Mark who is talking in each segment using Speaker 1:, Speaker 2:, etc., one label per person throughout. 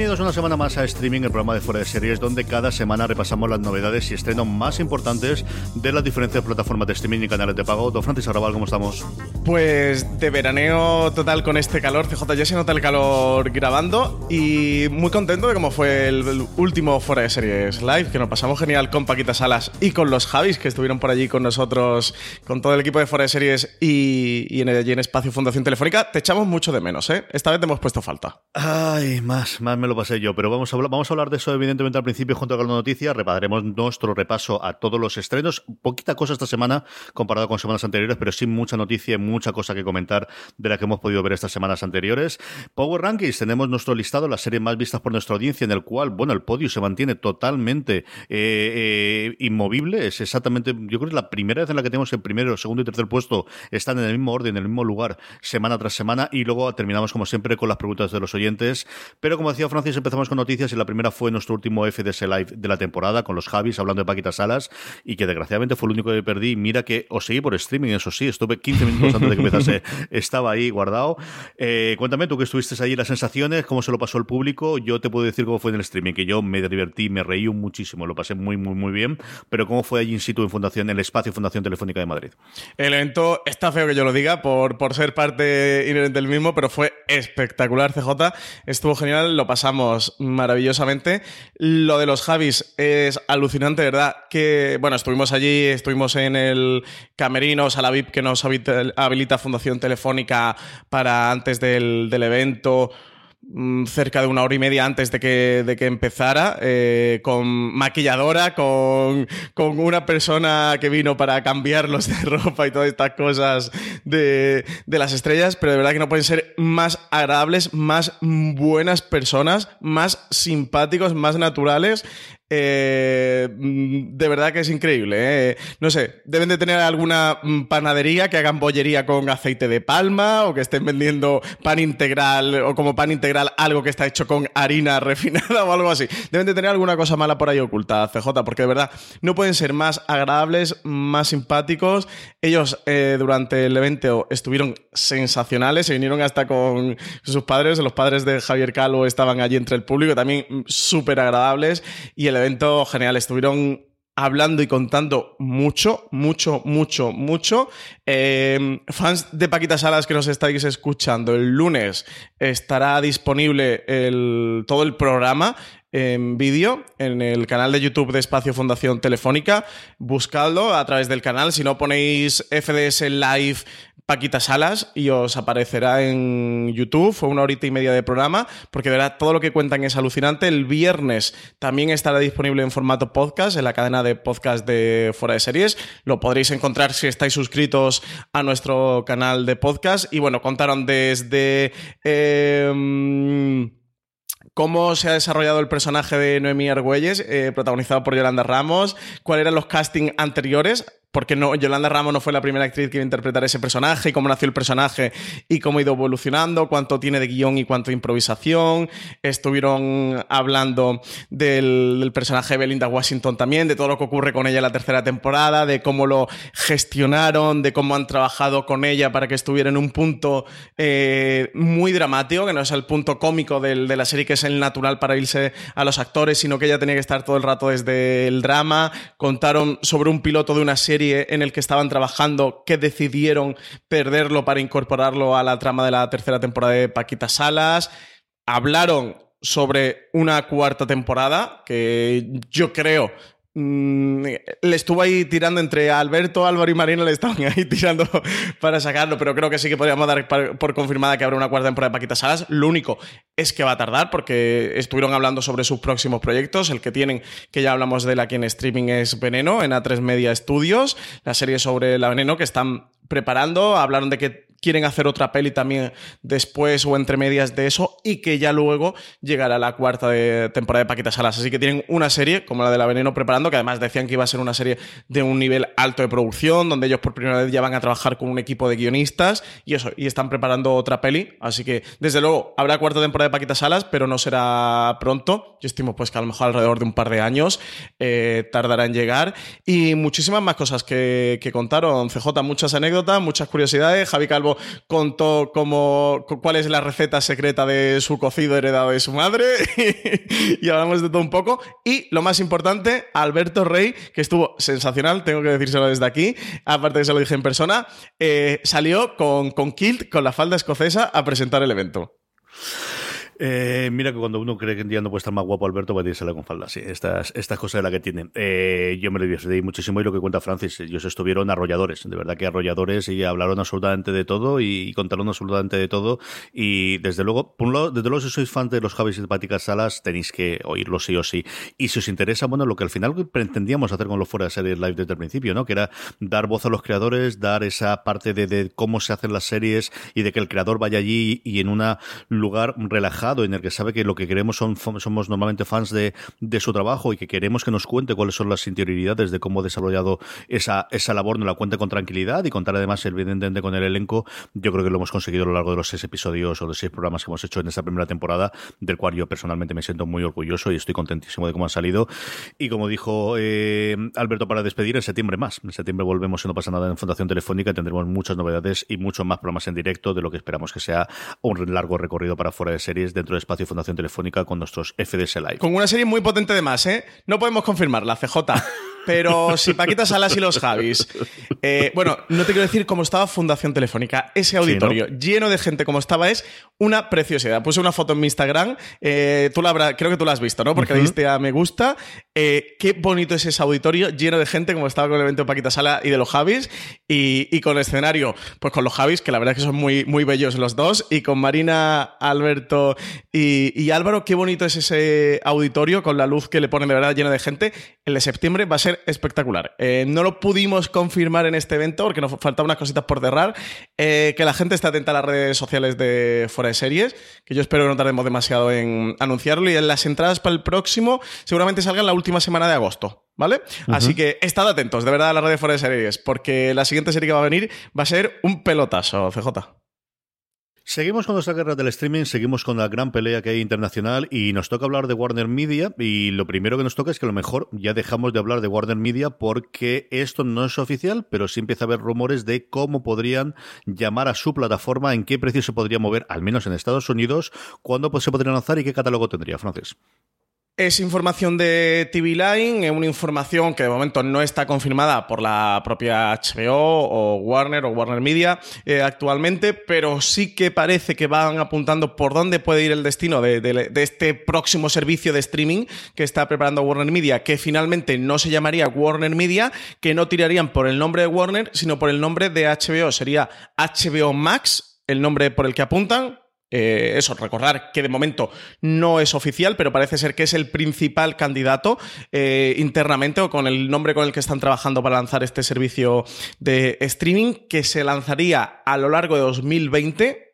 Speaker 1: new
Speaker 2: Bienvenidos una semana más a Streaming, el programa de Fuera de Series, donde cada semana repasamos las novedades y estrenos más importantes de las diferentes plataformas de streaming y canales de pago. Don Francis Arrabal, ¿cómo estamos?
Speaker 3: Pues de veraneo total con este calor, CJ ya se nota el calor grabando y muy contento de cómo fue el, último Fuera de Series Live, que nos pasamos genial con Paquita Salas y con los Javis que estuvieron por allí con nosotros, con todo el equipo de Fuera de Series y, y en, allí en Espacio Fundación Telefónica. Te echamos mucho de menos, ¿eh? Esta vez te hemos puesto falta.
Speaker 2: Ay, más, más me lo pasé pero vamos a, hablar, vamos a hablar de eso evidentemente al principio junto con la noticia, repasaremos nuestro repaso a todos los estrenos, poquita cosa esta semana comparado con semanas anteriores, pero sí mucha noticia y mucha cosa que comentar de la que hemos podido ver estas semanas anteriores. Power Rankings, tenemos nuestro listado, las series más vistas por nuestra audiencia, en el cual, bueno, el podio se mantiene totalmente eh, eh, inmovible, es exactamente, yo creo que es la primera vez en la que tenemos el primero, segundo y tercer puesto están en el mismo orden, en el mismo lugar, semana tras semana, y luego terminamos como siempre con las preguntas de los oyentes, pero como decía Francis, empezamos con noticias y la primera fue nuestro último FDS Live de la temporada con los Javis hablando de Paquita Salas y que desgraciadamente fue el único que perdí. Mira que os seguí por streaming, eso sí, estuve 15 minutos antes de que empezase, estaba ahí guardado. Eh, cuéntame tú que estuviste allí, las sensaciones, cómo se lo pasó el público. Yo te puedo decir cómo fue en el streaming, que yo me divertí, me reí muchísimo, lo pasé muy, muy, muy bien. Pero cómo fue allí in situ en Fundación, en el espacio Fundación Telefónica de Madrid.
Speaker 3: El evento está feo que yo lo diga por, por ser parte inherente del mismo, pero fue espectacular, CJ. Estuvo genial, lo pasamos maravillosamente. Lo de los Javis es alucinante, ¿verdad? Que, bueno, estuvimos allí, estuvimos en el camerino, sala VIP que nos habilita, Fundación Telefónica para antes del, del evento cerca de una hora y media antes de que, de que empezara, eh, con maquilladora, con, con, una persona que vino para cambiarlos de ropa y todas estas cosas de, de, las estrellas, pero de verdad que no pueden ser más agradables, más buenas personas, más simpáticos, más naturales. Eh, de verdad que es increíble. ¿eh? No sé, deben de tener alguna panadería que hagan bollería con aceite de palma o que estén vendiendo pan integral o como pan integral algo que está hecho con harina refinada o algo así. Deben de tener alguna cosa mala por ahí oculta, CJ, porque de verdad no pueden ser más agradables, más simpáticos. Ellos eh, durante el evento estuvieron sensacionales, se vinieron hasta con sus padres, los padres de Javier Calo estaban allí entre el público, también súper agradables y el evento genial. Estuvieron hablando y contando mucho, mucho, mucho, mucho. Eh, fans de Paquita Salas que nos estáis escuchando, el lunes estará disponible todo el programa en vídeo en el canal de YouTube de Espacio Fundación Telefónica. Buscadlo a través del canal. Si no ponéis FDS Live Paquita Salas y os aparecerá en YouTube. Fue una horita y media de programa, porque verdad todo lo que cuentan es alucinante. El viernes también estará disponible en formato podcast en la cadena de podcast de Fuera de Series. Lo podréis encontrar si estáis suscritos a nuestro canal de podcast. Y bueno, contaron desde. Eh, cómo se ha desarrollado el personaje de Noemí Argüelles, eh, protagonizado por Yolanda Ramos, cuáles eran los castings anteriores, porque no, Yolanda Ramos no fue la primera actriz que iba a interpretar ese personaje, y cómo nació el personaje y cómo ha ido evolucionando, cuánto tiene de guion y cuánto de improvisación. Estuvieron hablando del, personaje de Belinda Washington también, de todo lo que ocurre con ella en la tercera temporada, de cómo lo gestionaron, de cómo han trabajado con ella para que estuviera en un punto eh, muy dramático, que no es el punto cómico de la serie, que es el natural para irse a los actores, sino que ella tenía que estar todo el rato desde el drama. Contaron sobre un piloto de una serie en el que estaban trabajando que decidieron perderlo para incorporarlo a la trama de la tercera temporada de Paquita Salas. Hablaron sobre una cuarta temporada que yo creo Mm, le estuvo ahí tirando entre Alberto, Álvaro y Marina, le estaban ahí tirando para sacarlo, pero creo que sí que podríamos dar por confirmada que habrá una cuarta temporada de Paquita Salas. Lo único es que va a tardar porque estuvieron hablando sobre sus próximos proyectos. El que tienen, que ya hablamos de él aquí en streaming, es Veneno, en A3 Media Studios, la serie sobre la Veneno que están preparando. Hablaron de que quieren hacer otra peli también después o entre medias de eso y que ya luego llegará la cuarta de temporada de Paquita Salas. Así que tienen una serie como la de La Veneno preparando, que además decían que iba a ser una serie de un nivel alto de producción, donde ellos por primera vez ya van a trabajar con un equipo de guionistas y eso, y están preparando otra peli. Así que desde luego habrá cuarta temporada de Paquita Salas, pero no será pronto. Yo estimo pues que a lo mejor alrededor de un par de años eh, tardará en llegar. Y muchísimas más cosas que, que contaron. CJ, muchas anécdotas, muchas curiosidades. Javi Calvo contó cómo, cuál es la receta secreta de su cocido heredado de su madre y hablamos de todo un poco. Y lo más importante, Alberto Rey, que estuvo sensacional, tengo que decírselo desde aquí, aparte que se lo dije en persona, eh, salió con, con kilt, con la falda escocesa, a presentar el evento.
Speaker 2: Eh, mira que cuando uno cree que un día no puede estar más guapo Alberto, va a irse con falda. Sí, estas, estas cosas de la que tienen. Eh, yo me lo divertí muchísimo y lo que cuenta Francis, ellos estuvieron arrolladores, de verdad que arrolladores y hablaron absolutamente de todo y, contaron absolutamente de todo. Y desde luego, por un lado, desde luego, si sois fan de los Javis y Paticas Salas, tenéis que oírlo sí o sí. Y si os interesa, bueno, lo que al final pretendíamos hacer con los fuera de series live desde el principio, ¿no? Que era dar voz a los creadores, dar esa parte de, de cómo se hacen las series y de que el creador vaya allí y en un lugar relajado en el que sabe que lo que queremos son somos normalmente fans de, de su trabajo y que queremos que nos cuente cuáles son las interioridades de cómo ha desarrollado esa, esa labor, nos la cuente con tranquilidad y contar además evidentemente con el elenco. Yo creo que lo hemos conseguido a lo largo de los seis episodios o de seis programas que hemos hecho en esta primera temporada, del cual yo personalmente me siento muy orgulloso y estoy contentísimo de cómo ha salido. Y como dijo eh, Alberto para despedir, en septiembre más. En septiembre volvemos, si no pasa nada, en Fundación Telefónica. Tendremos muchas novedades y muchos más programas en directo de lo que esperamos que sea un largo recorrido para fuera de series dentro de Espacio Fundación Telefónica con nuestros FDS Live.
Speaker 3: Con una serie muy potente de más, ¿eh? No podemos confirmarla, CJ. Pero si Paquita Salas y los Javis. Eh, bueno, no te quiero decir cómo estaba Fundación Telefónica. Ese auditorio lleno de gente como estaba es una preciosidad. Puse una foto en mi Instagram. Eh, tú la habrás, creo que tú la has visto, ¿no? Porque le diste a me gusta. Eh, qué bonito es ese auditorio lleno de gente como estaba con el evento de Paquita Sala y de los Javis. Y, con el escenario, pues con los Javis, que la verdad es que son muy, muy bellos los dos. Y con Marina, Alberto y, y Álvaro, qué bonito es ese auditorio con la luz que le ponen de verdad lleno de gente. El de septiembre va a ser espectacular. Eh, no lo pudimos confirmar en este evento porque nos faltaban unas cositas por cerrar. Eh, que la gente esté atenta a las redes sociales de Fuera de Series, que yo espero que no tardemos demasiado en anunciarlo. Y en las entradas para el próximo seguramente salgan la última semana de agosto. ¿Vale? Así que estad atentos, de verdad, a las redes Fuera de Series, porque la siguiente serie que va a venir va a ser un pelotazo, CJ.
Speaker 2: Seguimos con nuestra guerra del streaming, seguimos con la gran pelea que hay internacional y nos toca hablar de Warner Media y lo primero que nos toca es que a lo mejor ya dejamos de hablar de Warner Media porque esto no es oficial, pero sí empieza a haber rumores de cómo podrían llamar a su plataforma, en qué precio se podría mover, al menos en Estados Unidos, cuándo se podría lanzar y qué catálogo tendría, Francis.
Speaker 3: Es información de TV Line, es una información que de momento no está confirmada por la propia HBO o Warner o Warner Media eh, actualmente, pero sí que parece que van apuntando por dónde puede ir el destino de, este próximo servicio de streaming que está preparando Warner Media, que finalmente no se llamaría Warner Media, que no tirarían por el nombre de Warner, sino por el nombre de HBO. Sería HBO Max, el nombre por el que apuntan, eh, eso, recordar que de momento no es oficial, pero parece ser que es el principal candidato eh, internamente o con el nombre con el que están trabajando para lanzar este servicio de streaming que se lanzaría a lo largo de 2020.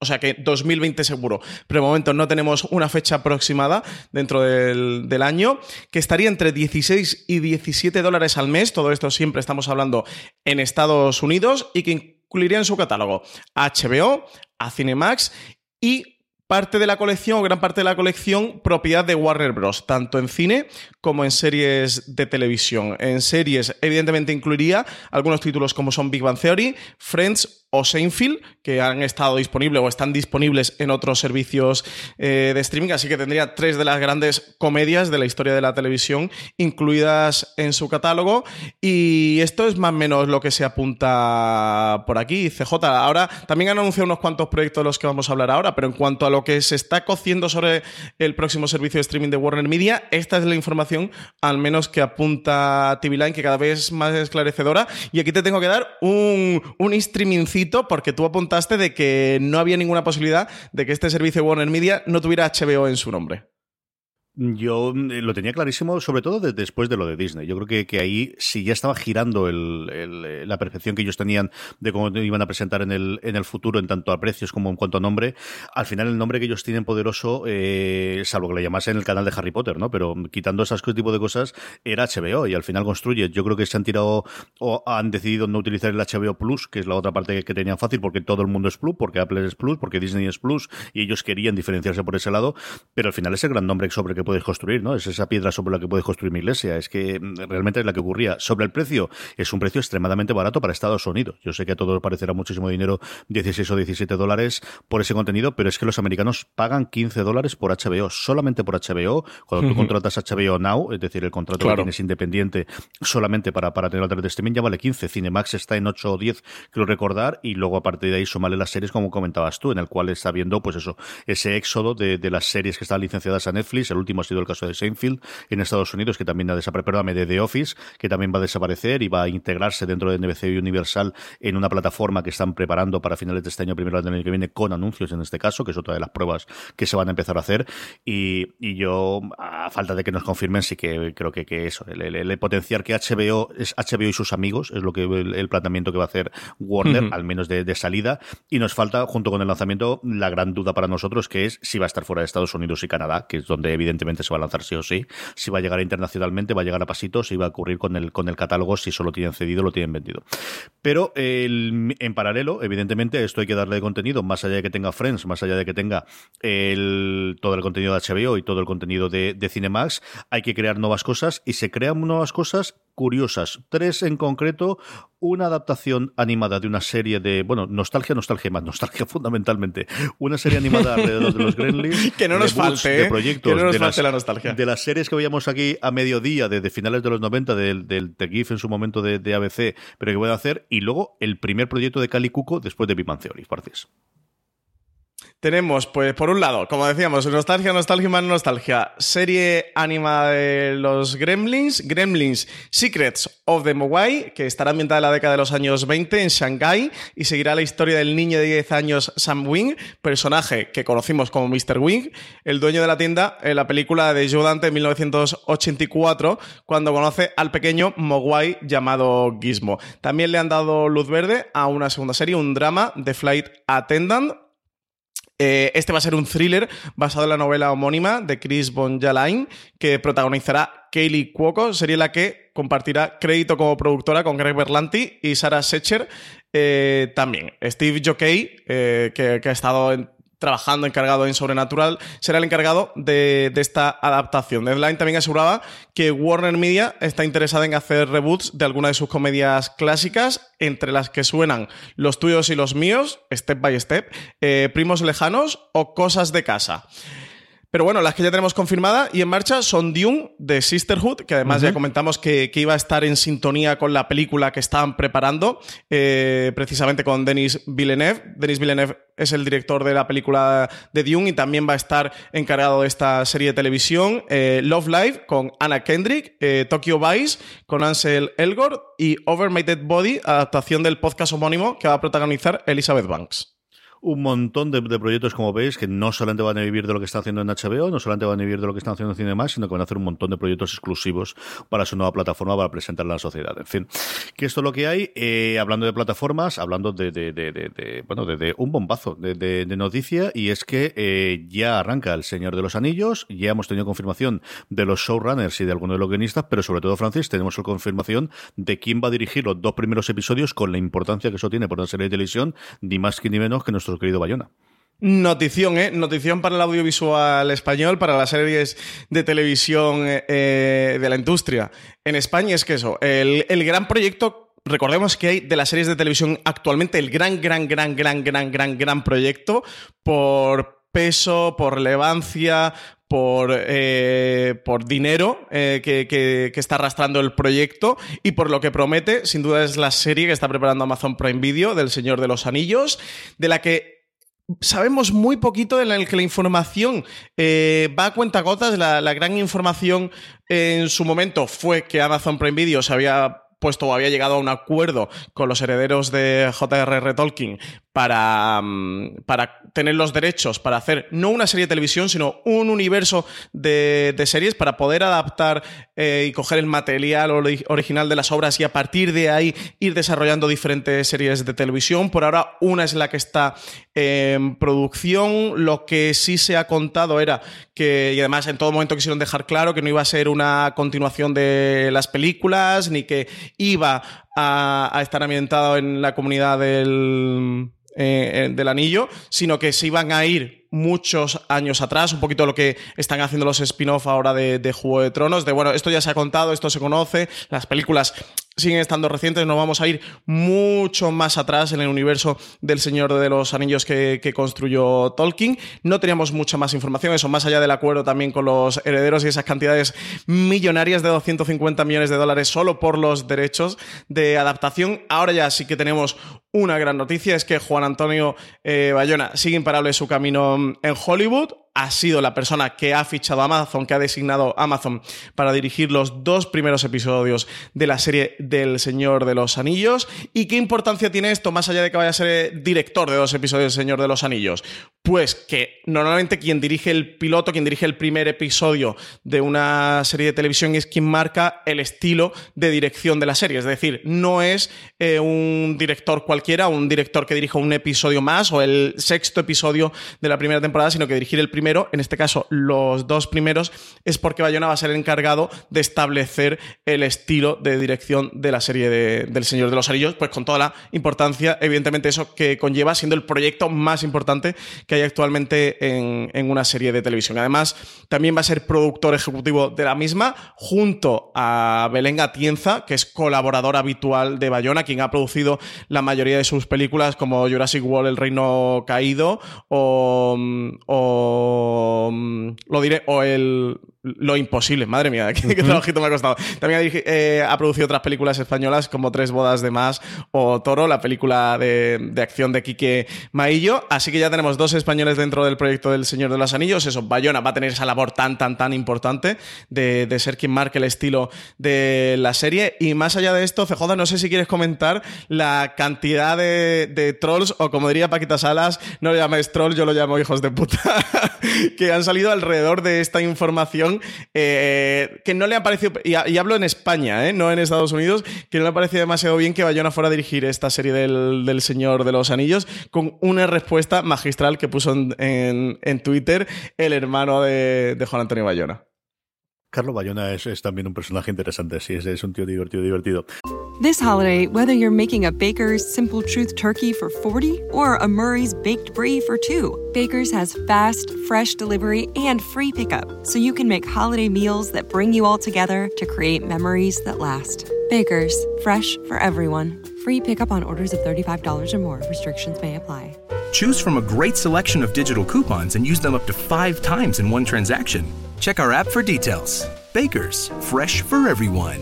Speaker 3: O sea que 2020 seguro, pero de momento no tenemos una fecha aproximada dentro del, del año, que estaría entre 16 y 17 dólares al mes, todo esto siempre estamos hablando en Estados Unidos, y que incluiría en su catálogo HBO, a Cinemax y parte de la colección, o gran parte de la colección, propiedad de Warner Bros., tanto en cine como en series de televisión. En series, evidentemente, incluiría algunos títulos como son Big Bang Theory, Friends o Seinfeld, que han estado disponibles o están disponibles en otros servicios eh, de streaming, así que tendría tres de las grandes comedias de la historia de la televisión incluidas en su catálogo. Y esto es más o menos lo que se apunta por aquí, CJ. Ahora también han anunciado unos cuantos proyectos de los que vamos a hablar ahora, pero en cuanto a lo que se está cociendo sobre el próximo servicio de streaming de Warner Media, esta es la información, al menos que apunta TV Line, que cada vez es más esclarecedora. Y aquí te tengo que dar un, un porque tú apuntaste de que no había ninguna posibilidad de que este servicio Warner Media no tuviera HBO en su nombre.
Speaker 2: Yo mm, lo tenía clarísimo, sobre todo después de lo de Disney. Yo creo que, que ahí, si ya estaba girando el, eh, la percepción que ellos tenían de cómo iban a presentar en el, en el futuro, en tanto a precios como en cuanto a nombre, al final el nombre que ellos tienen poderoso, eh, salvo que le llamasen el canal de Harry Potter, ¿no? Pero quitando esas tipo de cosas, era HBO y al final construye. Yo creo que se han tirado o han decidido no utilizar el HBO Plus, que es la otra parte que tenían fácil, porque todo el mundo es Plus, porque Apple es Plus, porque Disney es Plus, y ellos querían diferenciarse por ese lado, pero al final es el gran nombre sobre que puedes construir, ¿no? Es esa piedra sobre la que puedes construir mi iglesia. Es que mm, realmente es la que ocurría. Sobre el precio, es un precio extremadamente barato para Estados Unidos. Yo sé que a todos parecerá muchísimo dinero, 16 o 17 dólares por ese contenido, pero es que los americanos pagan 15 dólares por HBO, solamente por HBO. Cuando tú contratas HBO Now, es decir, el contrato que tienes independiente solamente para, para tener la de streaming, ya vale 15. Cinemax está en 8 o 10, quiero recordar, y luego a partir de ahí sumarle las series, como comentabas tú, en el cual está viendo, pues eso, ese éxodo de, de las series que están licenciadas a Netflix. El último ha sido el caso de Seinfeld en Estados Unidos, que también ha desaparecido, perdóname, de The Office, que también va a desaparecer y va a integrarse dentro de NBC Universal en una plataforma que están preparando para finales de este año, primero del año que viene, con anuncios en este caso, que es otra de las pruebas que se van a empezar a hacer. Y, y yo, a falta de que nos confirmen, sí que creo que, que eso, el, el, el, potenciar que HBO es HBO y sus amigos, es lo que el, el planteamiento que va a hacer Warner, uh -huh. al menos de, de salida. Y nos falta, junto con el lanzamiento, la gran duda para nosotros, que es si va a estar fuera de Estados Unidos y Canadá, que es donde evidentemente se va a lanzar sí o sí, si va a llegar internacionalmente, va a llegar a pasitos, si va a ocurrir con el, con el catálogo, si solo tienen cedido, lo tienen vendido. Pero en paralelo, evidentemente, esto hay que darle contenido, más allá de que tenga Friends, más allá de que tenga todo el contenido de HBO y todo el contenido de, de Cinemax, hay que crear nuevas cosas y se crean nuevas cosas curiosas. Tres en concreto, una adaptación animada de una serie de, bueno, nostalgia, nostalgia más, nostalgia fundamentalmente. Una serie animada alrededor de los Gremlins.
Speaker 3: que no nos
Speaker 2: falte,
Speaker 3: de
Speaker 2: ¿eh? proyectos,
Speaker 3: que no nos
Speaker 2: de
Speaker 3: falte
Speaker 2: las,
Speaker 3: la nostalgia.
Speaker 2: De las series que veíamos aquí a mediodía, desde finales de los 90, del, del The GIF en su momento de, de ABC, pero que voy a hacer, y luego el primer proyecto de Cali Cuco después de Big Bang Theory.
Speaker 3: Tenemos, pues, por un lado, como decíamos, nostalgia, nostalgia más nostalgia. Serie animada de los Gremlins, Gremlins Secrets of the Mogwai, que estará ambientada en la década de los años 20 en Shanghái y seguirá la historia del niño de 10 años Sam Wing, personaje que conocimos como Mr. Wing, el dueño de la tienda en la película de Joe Dante en 1984, cuando conoce al pequeño Mogwai llamado Gizmo. También le han dado luz verde a una segunda serie, un drama, The Flight Attendant, eh, este va a ser un thriller basado en la novela homónima de Chris Von Jalain, que protagonizará Kaylee Cuoco, sería la que compartirá crédito como productora con Greg Berlanti y Sarah Secher eh, también. Steve Jockey, eh, que, que, ha estado en, trabajando encargado en Sobrenatural, será el encargado de, esta adaptación. Deadline también aseguraba que Warner Media está interesada en hacer reboots de algunas de sus comedias clásicas, entre las que suenan Los tuyos y los míos, Step by Step, eh, Primos lejanos o Cosas de casa. Pero bueno, las que ya tenemos confirmada y en marcha son Dune de Sisterhood, que además uh -huh. ya comentamos que, que, iba a estar en sintonía con la película que estaban preparando, eh, precisamente con Denis Villeneuve. Denis Villeneuve es el director de la película de Dune y también va a estar encargado de esta serie de televisión. Eh, Love Live con Anna Kendrick, eh, Tokyo Vice con Ansel Elgort y Over My Dead Body, adaptación del podcast homónimo que va a protagonizar Elizabeth Banks
Speaker 2: un montón de, proyectos, como veis, que no solamente van a vivir de lo que están haciendo en HBO, no solamente van a vivir de lo que están haciendo en Cine Más, sino que van a hacer un montón de proyectos exclusivos para su nueva plataforma para presentarla a la sociedad. En fin, que esto es lo que hay. Eh, hablando de plataformas, hablando de, de, de bueno, de, un bombazo de, noticia, y es que eh, ya arranca El Señor de los Anillos, ya hemos tenido confirmación de los showrunners y de algunos de los guionistas, pero sobre todo, Francis, tenemos la confirmación de quién va a dirigir los dos primeros episodios con la importancia que eso tiene por una serie de televisión, ni más ni menos que nuestro querido Bayona.
Speaker 3: Notición, ¿eh? Notición para el audiovisual español, para las series de televisión eh, de la industria. En España es que eso, el, el gran proyecto recordemos que hay de las series de televisión actualmente el gran, gran, gran, gran, gran, gran, gran proyecto por peso, por relevancia, por, eh, por dinero eh, que, que, está arrastrando el proyecto y por lo que promete, sin duda es la serie que está preparando Amazon Prime Video del Señor de los Anillos, de la que sabemos muy poquito en el que la información eh, va a cuenta gotas. La, la, gran información en su momento fue que Amazon Prime Video se había puesto o había llegado a un acuerdo con los herederos de J.R.R. Tolkien para, mm, para tener los derechos para hacer no una serie de televisión, sino un universo de, series para poder adaptar eh, y coger el material original de las obras y a partir de ahí ir desarrollando diferentes series de televisión. Por ahora, una es la que está en producción. Lo que sí se ha contado era que, y además en todo momento quisieron dejar claro que no iba a ser una continuación de las películas, ni que iba a, estar ambientado en la comunidad del, eh, del anillo, sino que se iban a ir muchos años atrás, un poquito lo que están haciendo los spin-off ahora de, de, Juego de Tronos, de bueno, esto ya se ha contado, esto se conoce, las películas siguen estando recientes, nos vamos a ir mucho más atrás en el universo del Señor de los Anillos que, construyó Tolkien. No teníamos mucha más información, eso más allá del acuerdo también con los herederos y esas cantidades millonarias de 250 millones de dólares solo por los derechos de adaptación. Ahora ya sí que tenemos una gran noticia, es que Juan Antonio eh, Bayona sigue imparable su camino en Hollywood ha sido la persona que ha fichado a Amazon, que ha designado Amazon para dirigir los dos primeros episodios de la serie del Señor de los Anillos. ¿Y qué importancia tiene esto, más allá de que vaya a ser director de dos episodios del Señor de los Anillos? Pues que normalmente quien dirige el piloto, quien dirige el primer episodio de una serie de televisión es quien marca el estilo de dirección de la serie. Es decir, no es eh, un director cualquiera, un director que dirija un episodio más o el sexto episodio de la primera temporada, sino que dirigir el primer primero, en este caso los dos primeros, es porque Bayona va a ser el encargado de establecer el estilo de dirección de la serie del Señor de los Anillos, pues con toda la importancia, evidentemente, eso que conlleva siendo el proyecto más importante que hay actualmente en, una serie de televisión. Además, también va a ser productor ejecutivo de la misma, junto a Belén Atienza, que es colaborador habitual de Bayona, quien ha producido la mayoría de sus películas, como Jurassic World, El Reino Caído, o Mm, lo diré, o el lo imposible, madre mía, qué, trabajito me ha costado. También eh, ha producido otras películas españolas como Tres bodas de más o Toro, la película de, acción de Quique Maillo. Así que ya tenemos dos españoles dentro del proyecto del Señor de los Anillos. Eso, Bayona va a tener esa labor tan, tan, tan importante de, ser quien marque el estilo de la serie. Y más allá de esto, CJ, no sé si quieres comentar la cantidad de, trolls, o como diría Paquita Salas, no lo llaméis trolls, yo lo llamo hijos de puta, que han salido alrededor de esta información eh, que no le ha parecido, y, hablo en España, eh, no en Estados Unidos, que no le ha parecido demasiado bien que Bayona fuera a dirigir esta serie del, Señor de los Anillos, con una respuesta magistral que puso en, Twitter el hermano de, de Juan Antonio Bayona.
Speaker 2: Carlos Bayona es, es, también un personaje interesante, sí, es, es un tío divertido, divertido.
Speaker 4: This holiday, whether you're making a Baker's Simple Truth turkey for 40 or a Murray's Baked Brie for 2, Baker's has fast, fresh delivery and free pickup, so you can make holiday meals that bring you all together to create memories that last. Baker's, fresh for everyone. Free pickup on orders of $35 or more. Restrictions may apply.
Speaker 5: Choose from a great selection of digital coupons and use them up to five times in one transaction. Check our app for details. Bakers, fresh for everyone.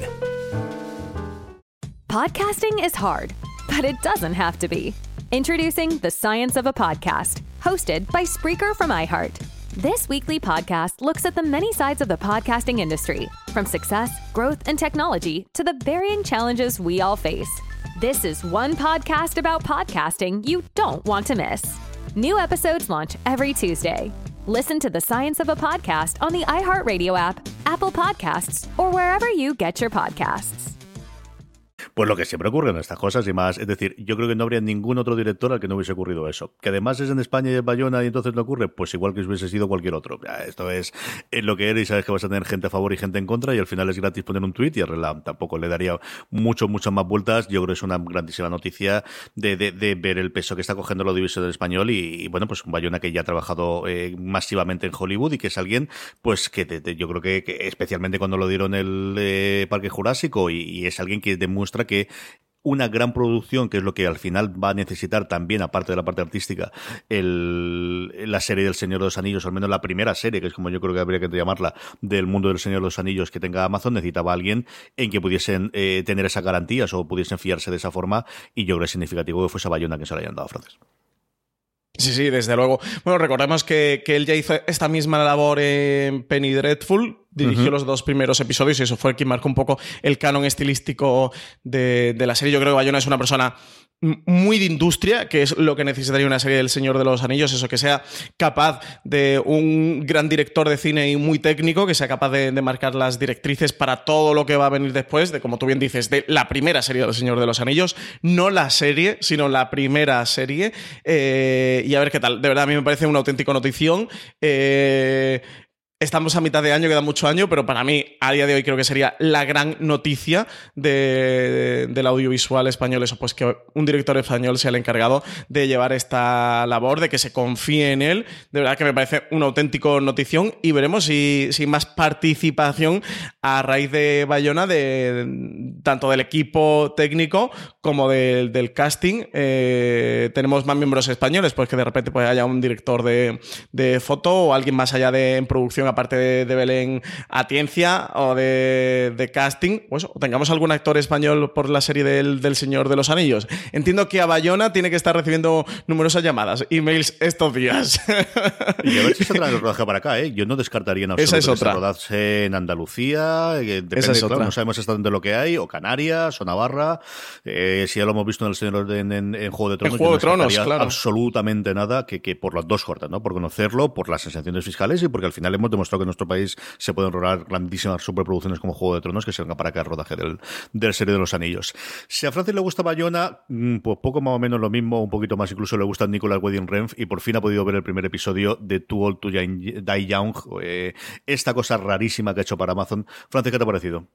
Speaker 6: Podcasting is hard, but it doesn't have to be. Introducing The Science of a Podcast, hosted by Spreaker from iHeart. This weekly podcast looks at the many sides of the podcasting industry, from success, growth, and technology to the varying challenges we all face. This is one podcast about podcasting you don't want to miss. New episodes launch every Tuesday. Listen to the science of a podcast on the iHeartRadio app, Apple Podcasts, or wherever you get your podcasts.
Speaker 2: Pues lo que siempre ocurre en estas cosas y más. Es decir, yo creo que no habría ningún otro director al que no hubiese ocurrido eso. Que además es en España y en Bayona y entonces no ocurre, pues igual que hubiese sido cualquier otro. Esto es, lo que eres y sabes que vas a tener gente a favor y gente en contra y al final es gratis poner un tweet y arreglar. Tampoco le daría mucho, muchas más vueltas. Yo creo que es una grandísima noticia de, ver el peso que está cogiendo el audiovisual del español y, bueno, pues un Bayona que ya ha trabajado eh, masivamente en Hollywood y que es alguien, pues que yo creo que, especialmente cuando lo dieron el eh, Parque Jurásico y, y es alguien que demuestra que una gran producción, que es lo que al final va a necesitar también, aparte de la parte artística, el, la serie del Señor de los Anillos, al menos la primera serie, que es como yo creo que habría que llamarla, del mundo del Señor de los Anillos que tenga Amazon, necesitaba alguien en que pudiesen eh, tener esas garantías o pudiesen fiarse de esa forma, y yo creo que es significativo que fuese a Bayona que se le hayan dado a Frances.
Speaker 3: Sí, sí, desde luego. Bueno, recordemos que, él ya hizo esta misma labor en Penny Dreadful, dirigió los dos primeros episodios y eso fue quien marcó un poco el canon estilístico de, de la serie. Yo creo que Bayona es una persona muy de industria, que es lo que necesitaría una serie del Señor de los Anillos, eso que sea capaz de un gran director de cine y muy técnico, que sea capaz de, marcar las directrices para todo lo que va a venir después, de como tú bien dices, de la primera serie del Señor de los Anillos, no la serie, sino la primera serie, eh, y a ver qué tal. De verdad, a mí me parece una auténtica notición. Eh, Estamos a mitad de año, queda mucho año, pero para mí, a día de hoy, creo que sería la gran noticia del audiovisual español. Eso, pues que un director español sea el encargado de llevar esta labor, de que se confíe en él. De verdad que me parece una auténtica notición y veremos si, si más participación a raíz de Bayona, de, tanto del equipo técnico como del casting. Eh, tenemos más miembros españoles, pues que de repente pues, haya un director de, de foto o alguien más allá de en producción aparte de, Belén Atiencia o de, casting, pues, o tengamos algún actor español por la serie del, Señor de los Anillos. Entiendo que a Bayona tiene que estar recibiendo numerosas llamadas, emails estos días.
Speaker 2: Y a ver si se trae el rodaje para acá, ¿eh? Yo no descartaría en
Speaker 3: absoluto Esa es otra.
Speaker 2: rodarse en Andalucía, depende, claro, no sabemos exactamente lo que hay, o Canarias, o Navarra, eh, si ya lo hemos visto en el Señor en, Juego de Tronos,
Speaker 3: Juego de Tronos, claro.
Speaker 2: absolutamente nada que, que por las dos cortas, ¿no? Por conocerlo, por las sensaciones fiscales y porque al final hemos demostrado que en nuestro país se pueden rodar grandísimas superproducciones como Juego de Tronos que se para acá el rodaje del, del Serie de los Anillos. Si a Francis le gusta Bayona, mm, pues poco más o menos lo mismo, un poquito más incluso le gusta Nicolas Wedding Renf y por fin ha podido ver el primer episodio de Too Old to Die Young, eh, esta cosa rarísima que ha hecho para Amazon. Francis, ¿qué te ha parecido?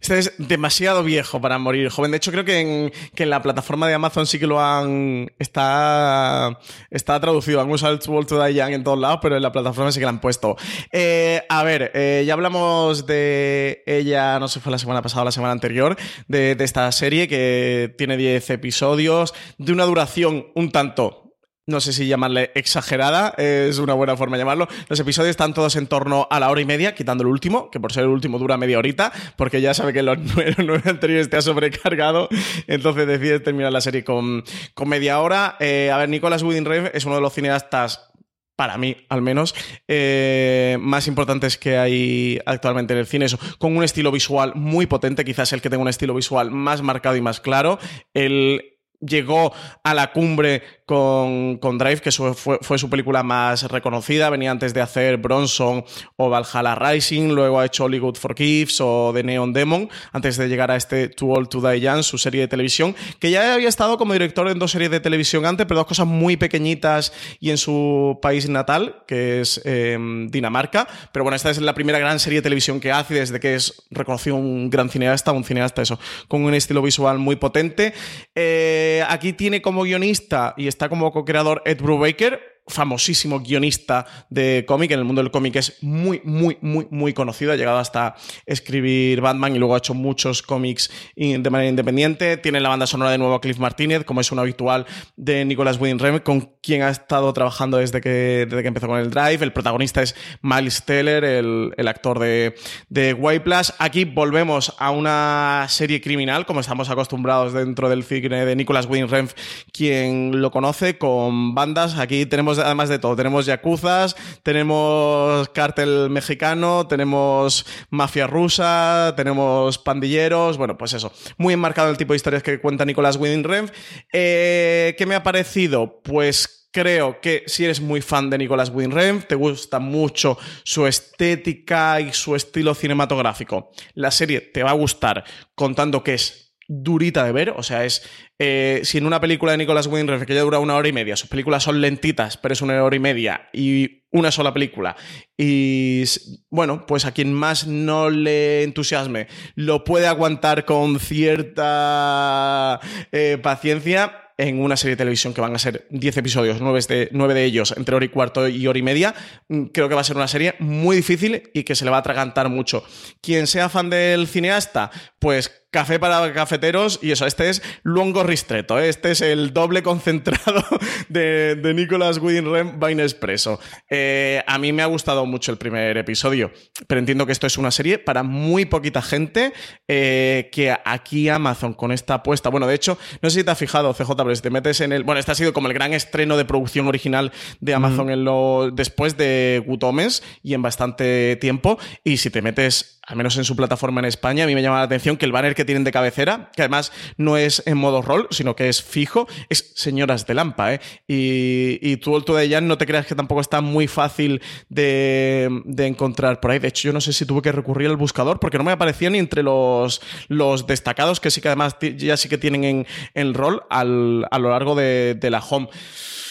Speaker 3: Este es demasiado viejo para morir joven. De hecho, creo que en, que en la plataforma de Amazon sí que lo han. Está, está traducido. Han usado el World to Die Young en todos lados, pero en la plataforma sí que lo han puesto. Eh, a ver, eh, ya hablamos de ella, no sé, fue la semana pasada o la semana anterior, de, de esta serie que tiene 10 episodios, de una duración un tanto no sé si llamarle exagerada, es una buena forma de llamarlo. Los episodios están todos en torno a la hora y media, quitando el último, que por ser el último dura media horita, porque ya sabe que los nueve, anteriores te ha sobrecargado, entonces decide terminar la serie con, con media hora. Eh, a ver, Nicolas Winding es uno de los cineastas para mí al menos, eh, más importantes que hay actualmente en el cine. Eso, con un estilo visual muy potente, quizás el que tenga un estilo visual más marcado y más claro. El llegó a la cumbre con, con Drive, que fue, su película más reconocida. Venía antes de hacer Bronson o Valhalla Rising, luego ha hecho Hollywood for Gifts o The Neon Demon, antes de llegar a este Too Old to Die Young, su serie de televisión, que ya había estado como director en dos series de televisión antes, pero dos cosas muy pequeñitas y en su país natal, que es em, Dinamarca. Pero bueno, esta es la primera gran serie de televisión que hace desde que es reconocido un gran cineasta, un cineasta eso, con un estilo visual muy potente. Eh, aquí tiene como guionista y está como co-creador Ed Brubaker, famosísimo guionista de cómic. En el mundo del cómic es muy, muy, muy, muy conocido. Ha llegado hasta escribir Batman y luego ha hecho muchos cómics de manera independiente. Tiene la banda sonora de nuevo a Cliff Martínez, como es un habitual de Nicolas Winding Refn, con quien ha estado trabajando desde que, desde que empezó con el Drive. El protagonista es Miles Teller, el, actor de, de Plus. Aquí volvemos a una serie criminal, como estamos acostumbrados dentro del cine de Nicolas Winding Refn, quien lo conoce, con bandas. Aquí tenemos además de todo, tenemos yacuzas, tenemos cártel mexicano, tenemos mafia rusa, tenemos pandilleros, bueno, pues eso, muy enmarcado el tipo de historias que cuenta Nicolás Winding Refn. Eh, ¿Qué me ha parecido? Pues creo que si eres muy fan de Nicolás Winding te gusta mucho su estética y su estilo cinematográfico, la serie te va a gustar contando que es durita de ver, o sea, es eh, si en una película de Nicolas Winding que ya dura una hora y media, sus películas son lentitas, pero es una hora y media y una sola película, y bueno, pues a quien más no le entusiasme lo puede aguantar con cierta eh, paciencia, en una serie de televisión que van a ser 10 episodios, 9 de, de ellos entre hora y cuarto y hora y media, mm, creo que va a ser una serie muy difícil y que se le va a atragantar mucho. Quien sea fan del cineasta, pues café para cafeteros y eso, este es Luongo Ristretto, ¿eh? este es el doble concentrado de, de Nicolas Winding Refn Espresso. Eh, a mí me ha gustado mucho el primer episodio, pero entiendo que esto es una serie para muy poquita gente, eh, que aquí Amazon con esta apuesta, bueno, de hecho, no sé si te has fijado, CJ, pero si te metes en el, bueno, este ha sido como el gran estreno de producción original de Amazon en lo, después de Gutomes y en bastante tiempo, y si te metes al menos en su plataforma en España, a mí me llama la atención que el banner que tienen de cabecera, que además no es en modo rol, sino que es fijo, es Señoras de Lampa, ¿eh? Y, y tú, el de Jan, no te creas que tampoco está muy fácil de, encontrar por ahí. De hecho, yo no sé si tuve que recurrir al buscador porque no me aparecía ni entre los, los destacados que sí que además ya sí que tienen en, el rol a lo largo de, de la home.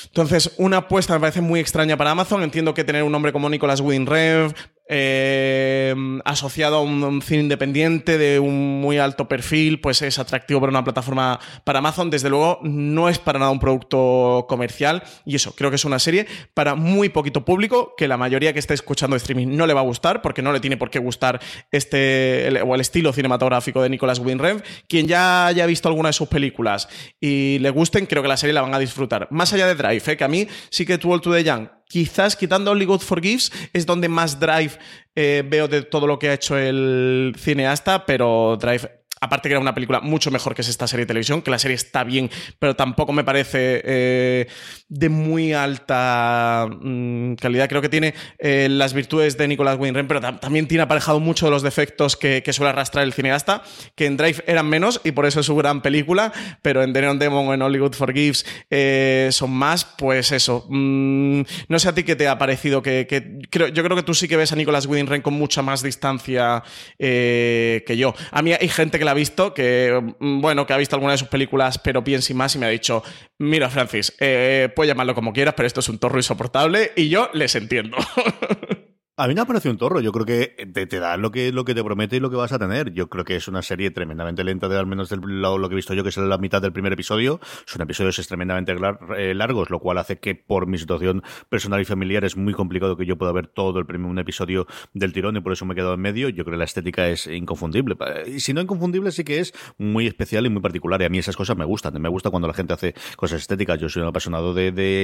Speaker 3: Entonces, una apuesta me parece muy extraña para Amazon. Entiendo que tener un nombre como Nicolas Winrev, eh, asociado a un, cine independiente de un muy alto perfil, pues es atractivo para una plataforma para Amazon. Desde luego, no es para nada un producto comercial. Y eso, creo que es una serie para muy poquito público, que la mayoría que esté escuchando streaming no le va a gustar, porque no le tiene por qué gustar este o el estilo cinematográfico de Nicolas Winrev. Quien ya haya visto alguna de sus películas y le gusten, creo que la serie la van a disfrutar. Más allá de Drive, ¿eh? que a mí sí que All to the Young quizás quitando Hollywood Forgives es donde más Drive eh, veo de todo lo que ha hecho el cineasta, pero Drive aparte que era una película mucho mejor que es esta serie de televisión, que la serie está bien, pero tampoco me parece eh, de muy alta mm, calidad. Creo que tiene eh, las virtudes de Nicolas Winding pero también tiene aparejado mucho de los defectos que, suele arrastrar el cineasta, que en Drive eran menos y por eso es su gran película, pero en The Neon Demon o en Hollywood Forgives eh, son más, pues eso. Mm, no sé a ti qué te ha parecido, que, creo, yo creo que tú sí que ves a Nicolas Winding con mucha más distancia que yo. A mí hay gente que la ha visto, que mm, bueno, que ha visto alguna de sus películas, pero piensa más, y me ha dicho, mira, Francis, eh, puedes llamarlo como quieras, pero esto es un torro insoportable, y yo les entiendo.
Speaker 2: A mí me ha parecido un torro. Yo creo que te, da lo que, lo que te promete y lo que vas a tener. Yo creo que es una serie tremendamente lenta, de al menos del, lo, lo, que he visto yo, que es la mitad del primer episodio. Son episodios tremendamente eh, largos, lo cual hace que por mi situación personal y familiar es muy complicado que yo pueda ver todo el primer un episodio del tirón y por eso me he quedado en medio. Yo creo que la estética es inconfundible. Y si no inconfundible, sí que es muy especial y muy particular. Y a mí esas cosas me gustan. Me gusta cuando la gente hace cosas estéticas. Yo soy un apasionado de, de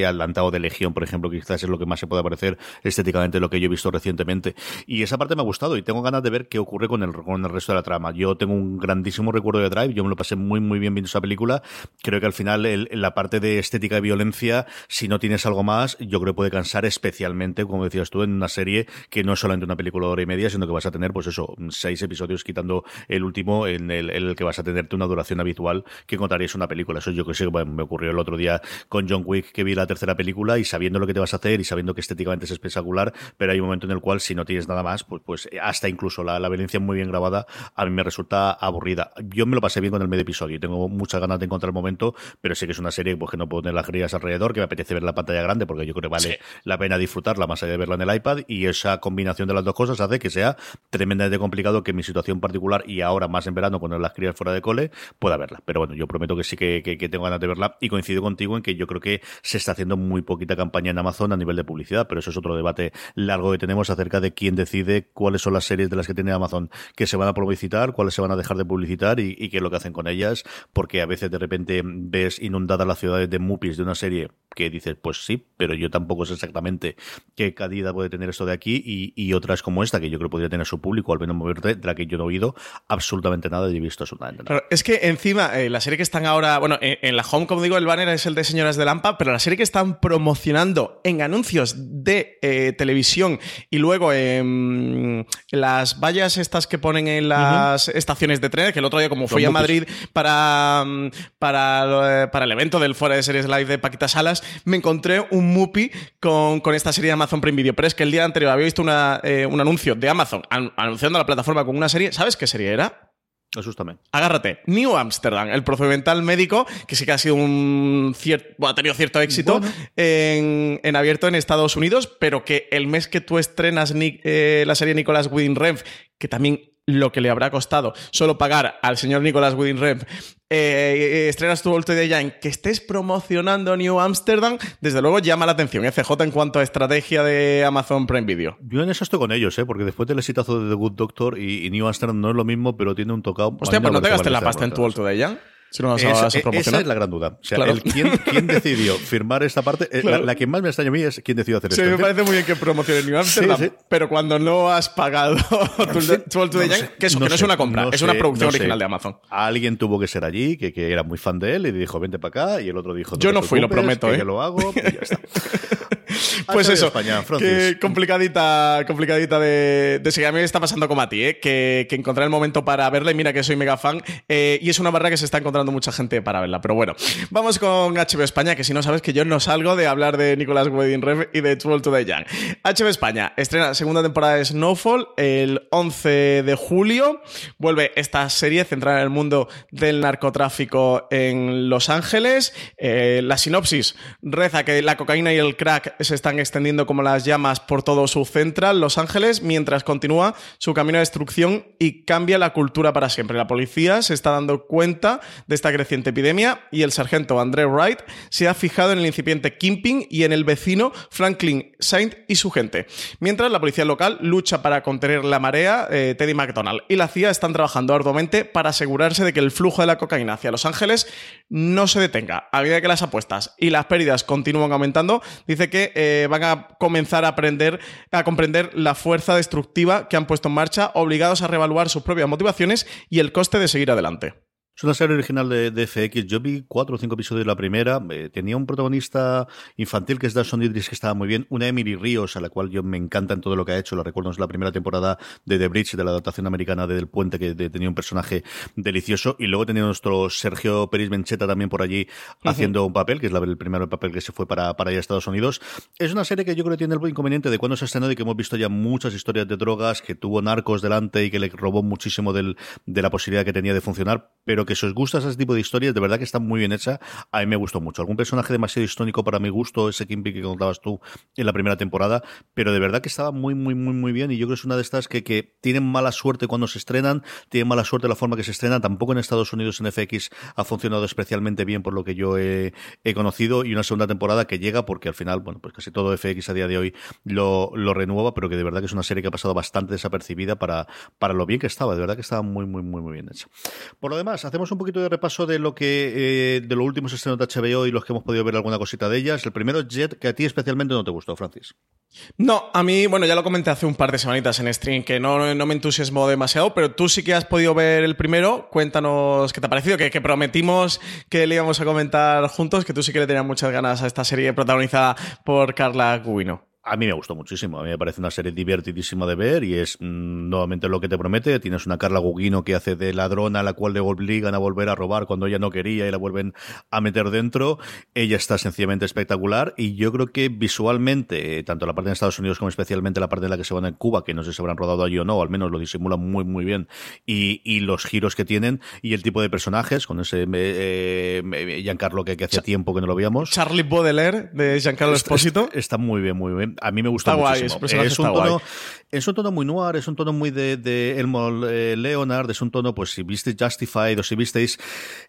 Speaker 2: de Legión, por ejemplo, quizás es lo que más se puede parecer estéticamente lo que yo he visto recientemente. Y esa parte me ha gustado y tengo ganas de ver qué ocurre con el, con el resto de la trama. Yo tengo un grandísimo recuerdo de Drive, yo me lo pasé muy, muy bien viendo esa película. Creo que al final la parte de estética y violencia, si no tienes algo más, yo creo que puede cansar especialmente, como decías tú, en una serie que no es solamente una película de hora y media, sino que vas a tener, pues eso, seis episodios quitando el último en el, el que vas a tenerte una duración habitual que contarías una película. Eso yo que sé, me ocurrió el otro día con John Wick que vi la tercera película y sabiendo lo que te vas a hacer y sabiendo que estéticamente es espectacular, pero hay un momento en el cual si no tienes nada más, pues, pues hasta incluso la, la violencia muy bien grabada a mí me resulta aburrida. Yo me lo pasé bien con el medio episodio y tengo muchas ganas de encontrar el momento, pero sé que es una serie pues, que no puedo tener las grillas alrededor, que me apetece ver la pantalla grande porque yo creo que vale la pena disfrutarla más allá de verla en el iPad y esa combinación de las dos cosas hace que sea tremendamente complicado que mi situación particular y ahora más en verano con las crías fuera de cole pueda verla. Pero bueno, yo prometo que sí que, que tengo ganas de verla y coincido contigo en que yo creo que se está haciendo muy poquita campaña en Amazon a nivel de publicidad, pero eso es otro debate largo que tenemos acerca de quién decide cuáles son las series de las que tiene Amazon que se van a publicitar, cuáles se van a dejar de publicitar y, qué es lo que hacen con ellas, porque a veces de repente ves inundadas las ciudades de mupis de una serie que dices, pues sí, pero yo tampoco sé exactamente qué calidad puede tener esto de aquí y, otras como esta, que yo creo que podría tener su público, al menos moverte, de la que yo no he oído absolutamente nada y he visto absolutamente nada.
Speaker 3: es que encima, eh, la serie que están ahora, bueno, en, la home, como digo, el banner es el de Señoras de Lampa, pero la serie que están promocionando en anuncios de eh, televisión y luego en las vallas estas que ponen en las estaciones de tren, que el otro día como fui a Madrid para, mm, para, para, el evento del Fuera de Series Live de Paquita Salas, me encontré un Mupi con, con esta serie de Amazon Prime Video. Pero es que el día anterior había visto una, eh, un anuncio de Amazon anunciando la plataforma con una serie. ¿Sabes qué serie era?
Speaker 2: Asústame.
Speaker 3: Agárrate. New Amsterdam, el procedimental médico, que sí que ha sido un cierto, ha tenido cierto éxito en, en, abierto en Estados Unidos, pero que el mes que tú estrenas eh, la serie Nicolas Winding Renf, que también lo que le habrá costado solo pagar al señor Nicolas Winding Renf eh, estrenas tu Volto de en que estés promocionando New Amsterdam, desde luego llama la atención. FJ en cuanto a estrategia de Amazon Prime Video.
Speaker 2: Yo en eso estoy con ellos, ¿eh? porque después del exitazo de The Good Doctor y, New Amsterdam no es lo mismo, pero tiene un tocado.
Speaker 3: Hostia, pues no te gastes la pasta en tu Volto de ya. Si no esa,
Speaker 2: esa, es la gran duda. O sea, el, ¿quién, decidió firmar esta parte? Eh, la, que más me extraña a mí es quién decidió hacer esto.
Speaker 3: Sí, me parece muy bien que promocione New Amsterdam, pero cuando no has pagado tu, no que eso, que no es una compra, es una producción original de Amazon.
Speaker 2: Alguien tuvo que ser allí, que, que, era muy fan de él, y dijo, vente para acá, y el otro dijo,
Speaker 3: yo no fui, lo prometo, ¿eh?
Speaker 2: yo lo hago, pues ya está.
Speaker 3: pues eso, España, que complicadita, complicadita de, de, seguir. A mí me está pasando como a ti, ¿eh? que, que encontrar el momento para verla, y mira que soy mega fan, eh, y es una barra que se está encontrando mucha gente para verla. Pero bueno, vamos con HBO España, que si no sabes que yo no salgo de hablar de Nicolás Wedding Rev y de Tool to the Young. HBO España estrena segunda temporada de Snowfall el 11 de julio. Vuelve esta serie centrada en el mundo del narcotráfico en Los Ángeles. Eh, la sinopsis reza que la cocaína y el crack se están extendiendo como las llamas por todo su central, Los Ángeles, mientras continúa su camino de destrucción y cambia la cultura para siempre. La policía se está dando cuenta de esta creciente epidemia y el sargento André Wright se ha fijado en el incipiente Kimping y en el vecino Franklin Saint y su gente. Mientras la policía local lucha para contener la marea, eh, Teddy McDonald y la CIA están trabajando arduamente para asegurarse de que el flujo de la cocaína hacia Los Ángeles no se detenga. A medida que las apuestas y las pérdidas continúan aumentando, dice que eh, van a comenzar a aprender a comprender la fuerza destructiva que han puesto en marcha, obligados a reevaluar sus propias motivaciones y el coste de seguir adelante.
Speaker 2: Es una serie original de, FX. Yo vi cuatro o cinco episodios de la primera. Eh, tenía un protagonista infantil que es Dawson Idris que estaba muy bien. Una Emily Ríos, a la cual yo me encanta en todo lo que ha hecho. La recuerdo en la primera temporada de The Bridge, de la adaptación americana de Del Puente, que tenía un personaje delicioso. Y luego tenía nuestro Sergio Peris Mencheta también por allí haciendo un papel, que es el primer papel que se fue para, para allá a Estados Unidos. Es una serie que yo creo que tiene el inconveniente de cuando se estrenó y que hemos visto ya muchas historias de drogas, que tuvo narcos delante y que le robó muchísimo del, de la posibilidad que tenía de funcionar, pero que si os gusta ese tipo de historias, de verdad que está muy bien hecha. A mí me gustó mucho. Algún personaje demasiado histórico para mi gusto, ese Kimby que contabas tú en la primera temporada, pero de verdad que estaba muy, muy, muy, muy bien. Y yo creo que es una de estas que, que tienen mala suerte cuando se estrenan, tienen mala suerte la forma que se estrena. Tampoco en Estados Unidos en FX ha funcionado especialmente bien por lo que yo he, conocido. Y una segunda temporada que llega porque al final, bueno, pues casi todo FX a día de hoy lo, lo renueva, pero que de verdad que es una serie que ha pasado bastante desapercibida para, para lo bien que estaba. De verdad que estaba muy, muy, muy, muy bien hecha. Por lo demás, hacemos un poquito de repaso de lo que eh, de los últimos estrenos de HBO y los que hemos podido ver alguna cosita de ellas. El primero, Jet, que a ti especialmente no te gustó, Francis.
Speaker 3: No, a mí, bueno, ya lo comenté hace un par de semanitas en stream, que no, no me entusiasmó demasiado, pero tú sí que has podido ver el primero. Cuéntanos qué te ha parecido, que, prometimos que le íbamos a comentar juntos, que tú sí que le tenías muchas ganas a esta serie protagonizada por Carla Gubino.
Speaker 2: A mí me gustó muchísimo. A mí me parece una serie divertidísima de ver y es mm, nuevamente lo que te promete. Tienes una Carla Gugino que hace de ladrona a la cual le obligan a volver a robar cuando ella no quería y la vuelven a meter dentro. Ella está sencillamente espectacular y yo creo que visualmente, tanto la parte de Estados Unidos como especialmente la parte en la que se van en Cuba, que no sé si se habrán rodado allí o no, al menos lo disimulan muy muy bien y, y los giros que tienen y el tipo de personajes con ese eh, eh Giancarlo que, que hace tiempo que no lo veíamos.
Speaker 3: Charlie Baudelaire de Giancarlo Esposito.
Speaker 2: está muy bien, muy bien a mí me gusta muchísimo. es, un tono, es un tono muy noir, es un tono muy de, de Elmo eh, Leonard, es un tono, pues si visteis Justified o si visteis...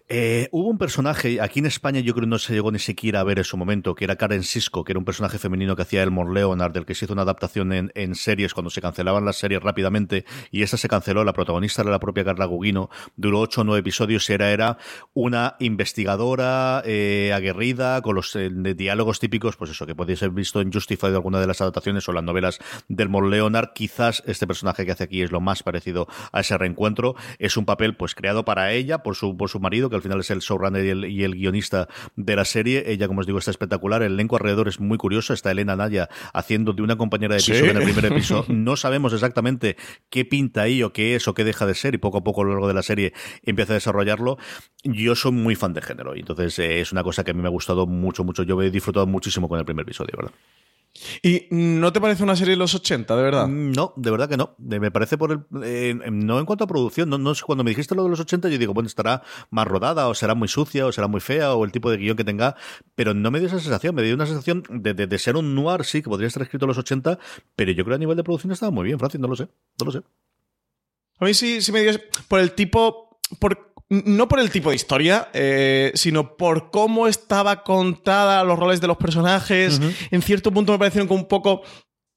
Speaker 2: Eh, hubo un personaje, aquí en España yo creo que no se llegó ni siquiera a ver en su momento, que era Karen Sisko, que era un personaje femenino que hacía Elmo Leonard, del que se hizo una adaptación en, en series cuando se cancelaban las series rápidamente, y esa se canceló, la protagonista era la propia Carla Gugino, duró ocho o nueve episodios y era, era una investigadora eh, aguerrida, con los diálogos típicos, pues eso, que podéis haber visto en Justified alguna de las adaptaciones o las novelas del Mon Leonard, quizás este personaje que hace aquí es lo más parecido a ese reencuentro. Es un papel pues creado para ella, por su, por su marido, que al final es el showrunner y el, guionista de la serie. Ella, como os digo, está espectacular. El elenco alrededor es muy curioso. Está Elena Naya haciendo de una compañera de piso en el primer episodio. No sabemos exactamente qué pinta ahí o qué es o qué deja de ser y poco a poco a lo largo de la serie empieza a desarrollarlo. Yo soy muy fan de género y entonces eh, es una cosa que a mí me ha gustado mucho, mucho. Yo he disfrutado muchísimo con el primer episodio, ¿verdad?
Speaker 3: ¿Y no te parece una serie de los 80, de verdad?
Speaker 2: Mm, no, de verdad que no. Me parece por el. Eh, no en cuanto a producción. No, sé, cuando me dijiste lo de los 80, yo digo, bueno, estará más rodada, o será muy sucia, o será muy fea, o el tipo de guion que tenga. Pero no me dio esa sensación. Me dio una sensación de, ser un noir, sí, que podría estar escrito en los 80, pero yo creo que a nivel de producción estaba muy bien, Francis, no lo sé. No lo sé.
Speaker 3: A mí sí, sí me dio. Por el tipo. Por no por el tipo de historia, eh, sino por cómo estaba contada los roles de los personajes. En cierto punto me parecieron como un poco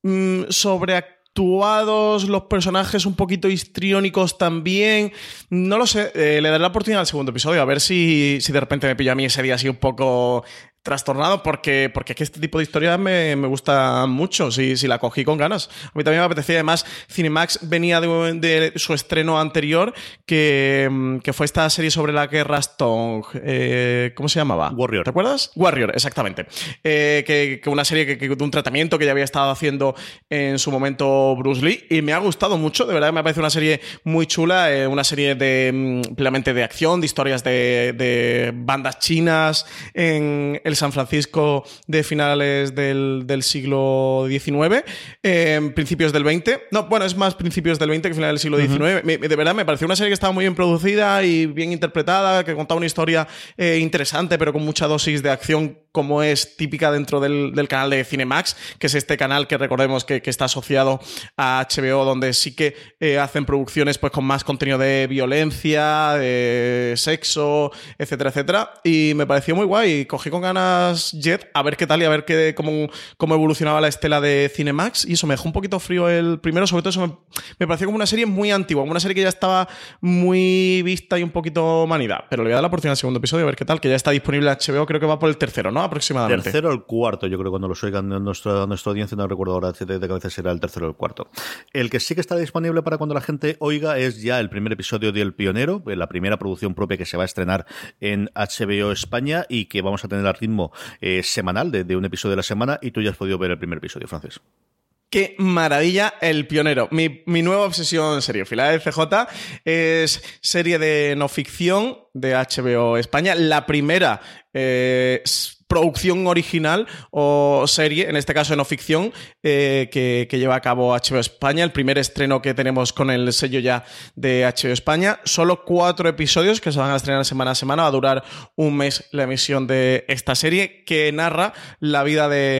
Speaker 3: mm, sobreactuados los personajes un poquito histriónicos también. No lo sé, eh, le daré la oportunidad al segundo episodio, a ver si, si de repente me pillo a mí ese día así un poco trastornado porque, porque es que este tipo de historias me, me gusta mucho, si, si la cogí con ganas. A mí también me apetecía, además, Cinemax venía de, de su estreno anterior, que, que, fue esta serie sobre la guerra Stone, eh, ¿cómo se llamaba?
Speaker 2: Warrior.
Speaker 3: ¿Te acuerdas? Warrior, exactamente. Eh, que, que, una serie que, que, de un tratamiento que ya había estado haciendo en su momento Bruce Lee y me ha gustado mucho, de verdad me parece una serie muy chula, eh, una serie de mm, plenamente de acción, de historias de, de bandas chinas en el San Francisco de finales del, del siglo XIX, eh, principios del XX. No, bueno, es más principios del XX que finales del siglo XIX. Uh -huh. de verdad, me pareció una serie que estaba muy bien producida y bien interpretada, que contaba una historia eh, interesante, pero con mucha dosis de acción, como es típica dentro del, canal de Cinemax, que es este canal que recordemos que, está asociado a HBO, donde sí que eh, hacen producciones pues con más contenido de violencia, de sexo, etcétera, etcétera. Y me pareció muy guay. Cogí con ganas Jet a ver qué tal y a ver qué, cómo, cómo evolucionaba la estela de Cinemax. Y eso me dejó un poquito frío el primero. Sobre todo eso me, pareció como una serie muy antigua, como una serie que ya estaba muy vista y un poquito manida. Pero le voy a dar la oportunidad al segundo episodio a ver qué tal, que ya está disponible HBO. Creo que va por el tercero, ¿no? Aproximadamente.
Speaker 2: Tercero o el cuarto, yo creo, cuando los oigan nuestra, nuestra audiencia, no recuerdo ahora de, de cabeza será el tercero o el cuarto. El que sí que está disponible para cuando la gente oiga es ya el primer episodio de El Pionero, la primera producción propia que se va a estrenar en HBO España y que vamos a tener al ritmo eh, semanal de, de, un episodio de la semana y tú ya has podido ver el primer episodio, Francis.
Speaker 3: Qué maravilla, El Pionero. Mi, mi nueva obsesión seriófila CJ es serie de no ficción de HBO España. La primera eh, producción original o serie, en este caso no ficción, eh, que, que, lleva a cabo HBO España. El primer estreno que tenemos con el sello ya de HBO España. Solo cuatro episodios que se van a estrenar semana a semana. Va a durar un mes la emisión de esta serie que narra la vida de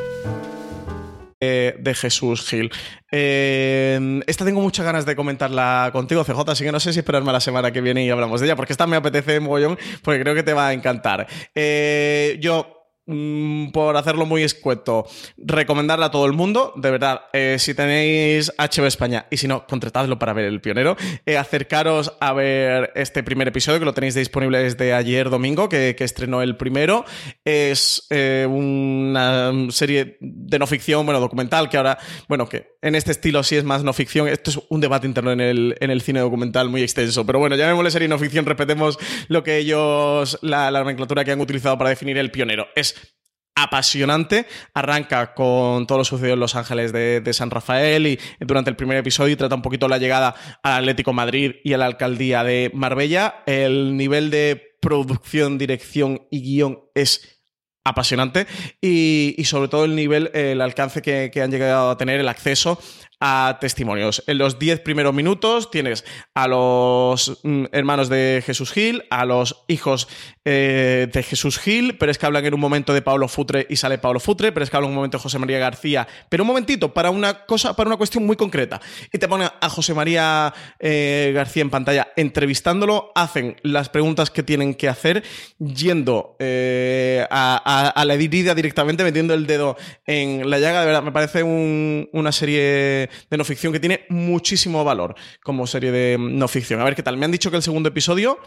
Speaker 3: De Jesús Gil. Eh, esta tengo muchas ganas de comentarla contigo, CJ, así que no sé si esperarme a la semana que viene y hablamos de ella, porque esta me apetece mogollón, porque creo que te va a encantar. Eh, yo por hacerlo muy escueto, recomendarla a todo el mundo. De verdad, eh, si tenéis HBO España y si no, contratadlo para ver El Pionero. Eh, acercaros a ver este primer episodio que lo tenéis disponible desde ayer domingo, que, estrenó el primero. Es eh, una serie de no ficción, bueno, documental, que ahora, bueno, que en este estilo sí es más no ficción. Esto es un debate interno en el, en el cine documental muy extenso, pero bueno, llamémosle serie no ficción, respetemos lo que ellos, la, la nomenclatura que han utilizado para definir El Pionero. Es apasionante. Arranca con todo lo sucedido en Los Ángeles de, San Rafael y durante el primer episodio trata un poquito la llegada al Atlético Madrid y a la alcaldía de Marbella. El nivel de producción, dirección y guion es apasionante y, sobre todo el nivel, el alcance que, han llegado a tener, el acceso a testimonios. En los 10 primeros minutos tienes a los mm, hermanos de Jesús Gil, a los hijos eh, de Jesús Gil, pero es que hablan en un momento de Pablo Futre y sale Pablo Futre, pero es que hablan en un momento de José María García, pero un momentito, para una cosa, para una cuestión muy concreta. Y te ponen a José María eh, García en pantalla entrevistándolo, hacen las preguntas que tienen que hacer, yendo eh, a, la herida directamente, metiendo el dedo en la llaga. De verdad, me parece un, una serie de no ficción que tiene muchísimo valor como serie de no ficción. A ver qué tal. Me han dicho que el segundo episodio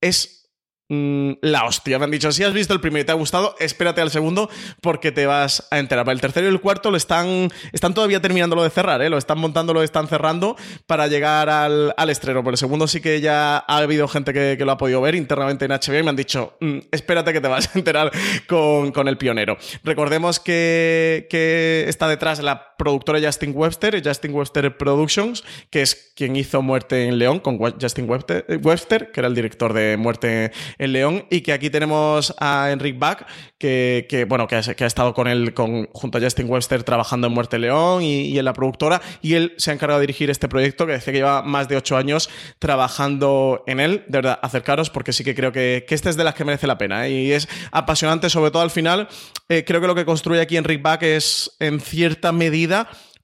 Speaker 3: es mm, la hostia. Me han dicho, si has visto el primero y te ha gustado, espérate al segundo porque te vas a enterar. El tercero y el cuarto lo están, están todavía terminando lo de cerrar, ¿eh? lo están montando, lo están cerrando para llegar al, al estreno. Por el segundo sí que ya ha habido gente que, que lo ha podido ver internamente en HBO y me han dicho, "Mm, espérate que te vas a enterar con, con el pionero. Recordemos que, que está detrás la productora Justin Webster, Justin Webster Productions, que es quien hizo Muerte en León con Justin Webster, eh, Webster, que era el director de Muerte en León, y que aquí tenemos a Enric Bach, que, bueno, que ha, estado con él, con, junto a Justin Webster, trabajando en Muerte en León y, en la productora, y él se ha encargado de dirigir este proyecto, que decía que lleva más de ocho años trabajando en él. De verdad, acercaros, porque sí que creo que, que esta es de las que merece la pena, ¿eh? y es apasionante, sobre todo al final. Eh, creo que lo que construye aquí Enric Bach es, en cierta medida,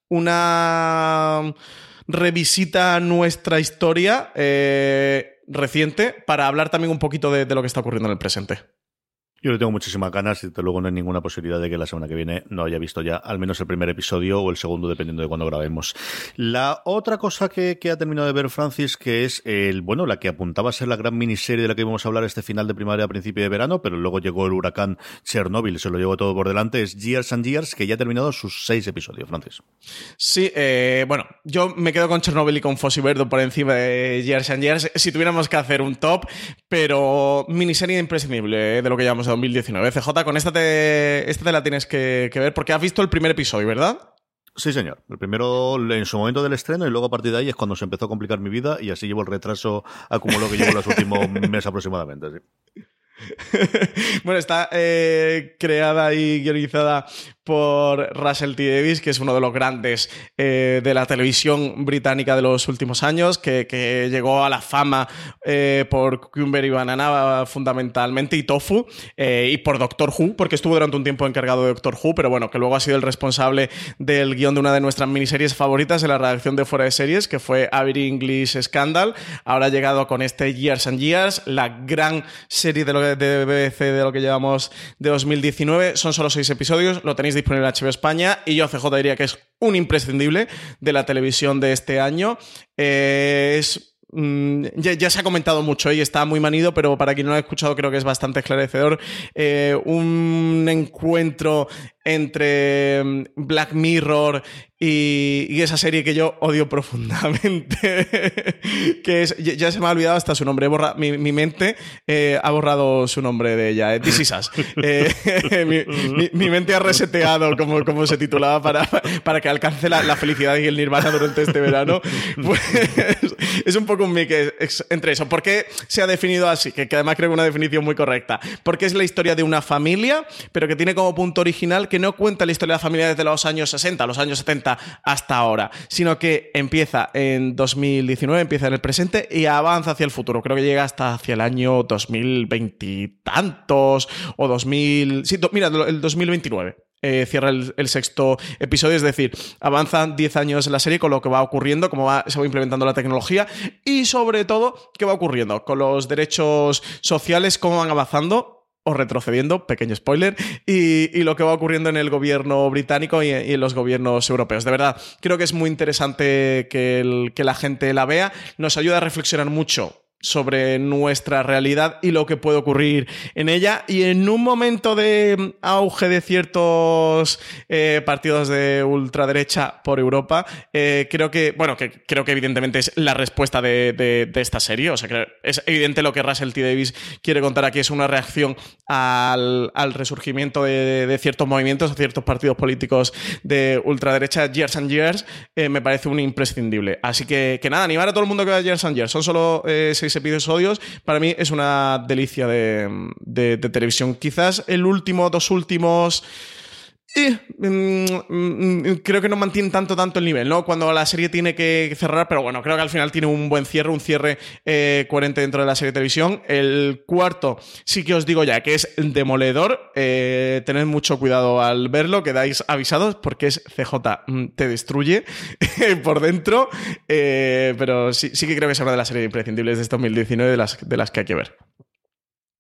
Speaker 3: una revisita a nuestra historia eh, reciente para hablar también un poquito de, de lo que está ocurriendo en el presente.
Speaker 2: Yo le tengo muchísimas ganas y desde luego no hay ninguna posibilidad de que la semana que viene no haya visto ya al menos el primer episodio o el segundo, dependiendo de cuándo grabemos. La otra cosa que, que ha terminado de ver Francis, que es el, bueno, la que apuntaba a ser la gran miniserie de la que íbamos a hablar este final de primavera a principio de verano, pero luego llegó el huracán Chernobyl, se lo llevó todo por delante, es Years and Years, que ya ha terminado sus seis episodios, Francis.
Speaker 3: Sí, eh, bueno, yo me quedo con Chernobyl y con Fossi Verdo por encima de Years and Years si tuviéramos que hacer un top, pero miniserie imprescindible eh, de lo que llevamos de 2019. CJ, con esta te, esta te la tienes que, que ver porque has visto el primer episodio, ¿verdad?
Speaker 2: Sí, señor. El primero en su momento del estreno y luego a partir de ahí es cuando se empezó a complicar mi vida y así llevo el retraso acumulado que llevo los últimos meses aproximadamente. Sí.
Speaker 3: bueno, está eh, creada y guionizada por Russell T. Davis, que es uno de los grandes eh, de la televisión británica de los últimos años, que, que llegó a la fama eh, por Cucumber y Banana fundamentalmente, y Tofu, eh, y por Doctor Who, porque estuvo durante un tiempo encargado de Doctor Who, pero bueno, que luego ha sido el responsable del guion de una de nuestras miniseries favoritas de la redacción de Fuera de Series, que fue Avery English Scandal. Ahora ha llegado con este Years and Years, la gran serie de, lo de BBC de lo que llevamos de 2019. Son solo seis episodios, lo tenéis disponible en HBO España y yo, CJ, diría que es un imprescindible de la televisión de este año. Eh, es mm, ya, se ha comentado mucho y está muy manido, pero para quien no lo ha escuchado creo que es bastante esclarecedor. Eh, un encuentro entre mm, Black Mirror y, y, esa serie que yo odio profundamente, que es, ya, se me ha olvidado hasta su nombre, borra, mi, mi, mente eh, ha borrado su nombre de ella, eh, This is Us. Eh, mi, mi, mente ha reseteado como, como se titulaba para, para que alcance la, la, felicidad y el nirvana durante este verano. Pues, es un poco un mix entre eso. ¿Por qué se ha definido así? Que, que además creo que es una definición muy correcta. Porque es la historia de una familia, pero que tiene como punto original que no cuenta la historia de la familia desde los años 60, los años 70 hasta ahora, sino que empieza en 2019, empieza en el presente y avanza hacia el futuro. Creo que llega hasta hacia el año 2020 y tantos o 2000... Sí, mira, el 2029. Eh, cierra el, el, sexto episodio, es decir, avanzan 10 años en la serie con lo que va ocurriendo, cómo va, se va implementando la tecnología y sobre todo qué va ocurriendo con los derechos sociales, cómo van avanzando o retrocediendo, pequeño spoiler, y, lo que va ocurriendo en el gobierno británico y, en los gobiernos europeos. De verdad, creo que es muy interesante que, que la gente la vea, nos ayuda a reflexionar mucho sobre nuestra realidad y lo que puede ocurrir en ella. Y en un momento de auge de ciertos eh, partidos de ultraderecha por Europa, eh, creo que, bueno, que creo que evidentemente es la respuesta de, de, esta serie. O sea, es evidente lo que Russell T. Davis quiere contar aquí. Es una reacción al, al resurgimiento de, de, ciertos movimientos, a ciertos partidos políticos de ultraderecha. Years and Years eh, me parece un imprescindible. Así que, que nada, animar a todo el mundo que vea Years and Years. Son solo seis episodios, para mí es una delicia de, de, de televisión. Quizás el último, dos últimos. Eh, creo que no mantiene tanto tanto el nivel, ¿no? Cuando la serie tiene que cerrar, pero bueno, creo que al final tiene un buen cierre, un cierre eh, coherente dentro de la serie de televisión. El cuarto, sí que os digo ya que es demoledor. Eh, tened mucho cuidado al verlo, quedáis avisados porque es CJ, te destruye por dentro. Eh, pero sí, sí que creo que es una de las series imprescindibles de este 2019 de las, de las que hay que ver.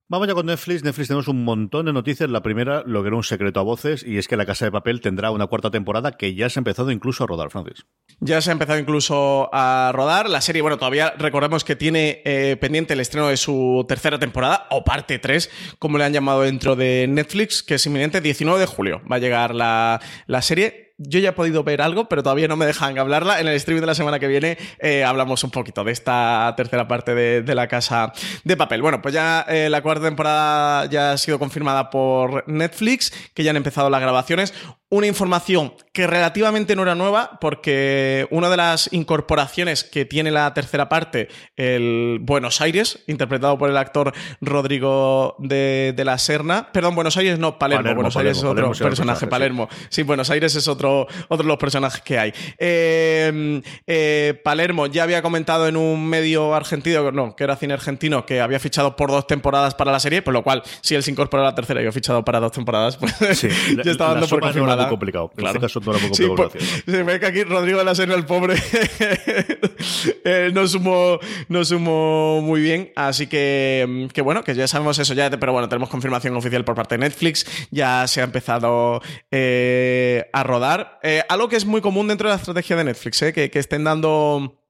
Speaker 2: Vamos ya con Netflix. Netflix tenemos un montón de noticias. La primera, lo que era un secreto a voces, y es que La Casa de Papel tendrá una cuarta temporada que ya se ha empezado incluso a rodar, Francis.
Speaker 3: Ya se ha empezado incluso a rodar. La serie, bueno, todavía recordemos que tiene eh, pendiente el estreno de su tercera temporada, o parte 3, como le han llamado dentro de Netflix, que es inminente, 19 de julio. Va a llegar la, la serie yo ya he podido ver algo, pero todavía no me dejan hablarla. En el streaming de la semana que viene eh, hablamos un poquito de esta tercera parte de, la casa de papel. Bueno, pues ya eh, la cuarta temporada ya ha sido confirmada por Netflix, que ya han empezado las grabaciones una información que relativamente no era nueva, porque una de las incorporaciones que tiene la tercera parte, el Buenos Aires, interpretado por el actor Rodrigo de, la Serna, perdón, Buenos Aires no, Palermo, Buenos Aires es otro personaje, Palermo, sí. Buenos Aires es otro, otro de los personajes que hay. Eh, eh, Palermo ya había comentado en un medio argentino, no, que era cine argentino, que había fichado por dos temporadas para la serie, por lo cual, si él se incorpora a la tercera y yo he fichado para dos temporadas, pues ya estaba dando por confirmado
Speaker 2: muy complicado. En este caso no era muy
Speaker 3: complicado. se ve que aquí Rodrigo de la Serna, el pobre, eh, no, sumó, no sumó muy bien. Así que, que, bueno, que ya sabemos eso ya, pero bueno, tenemos confirmación oficial por parte de Netflix. Ya se ha empezado eh, a rodar. Eh, algo que es muy común dentro de la estrategia de Netflix, que, que estén dando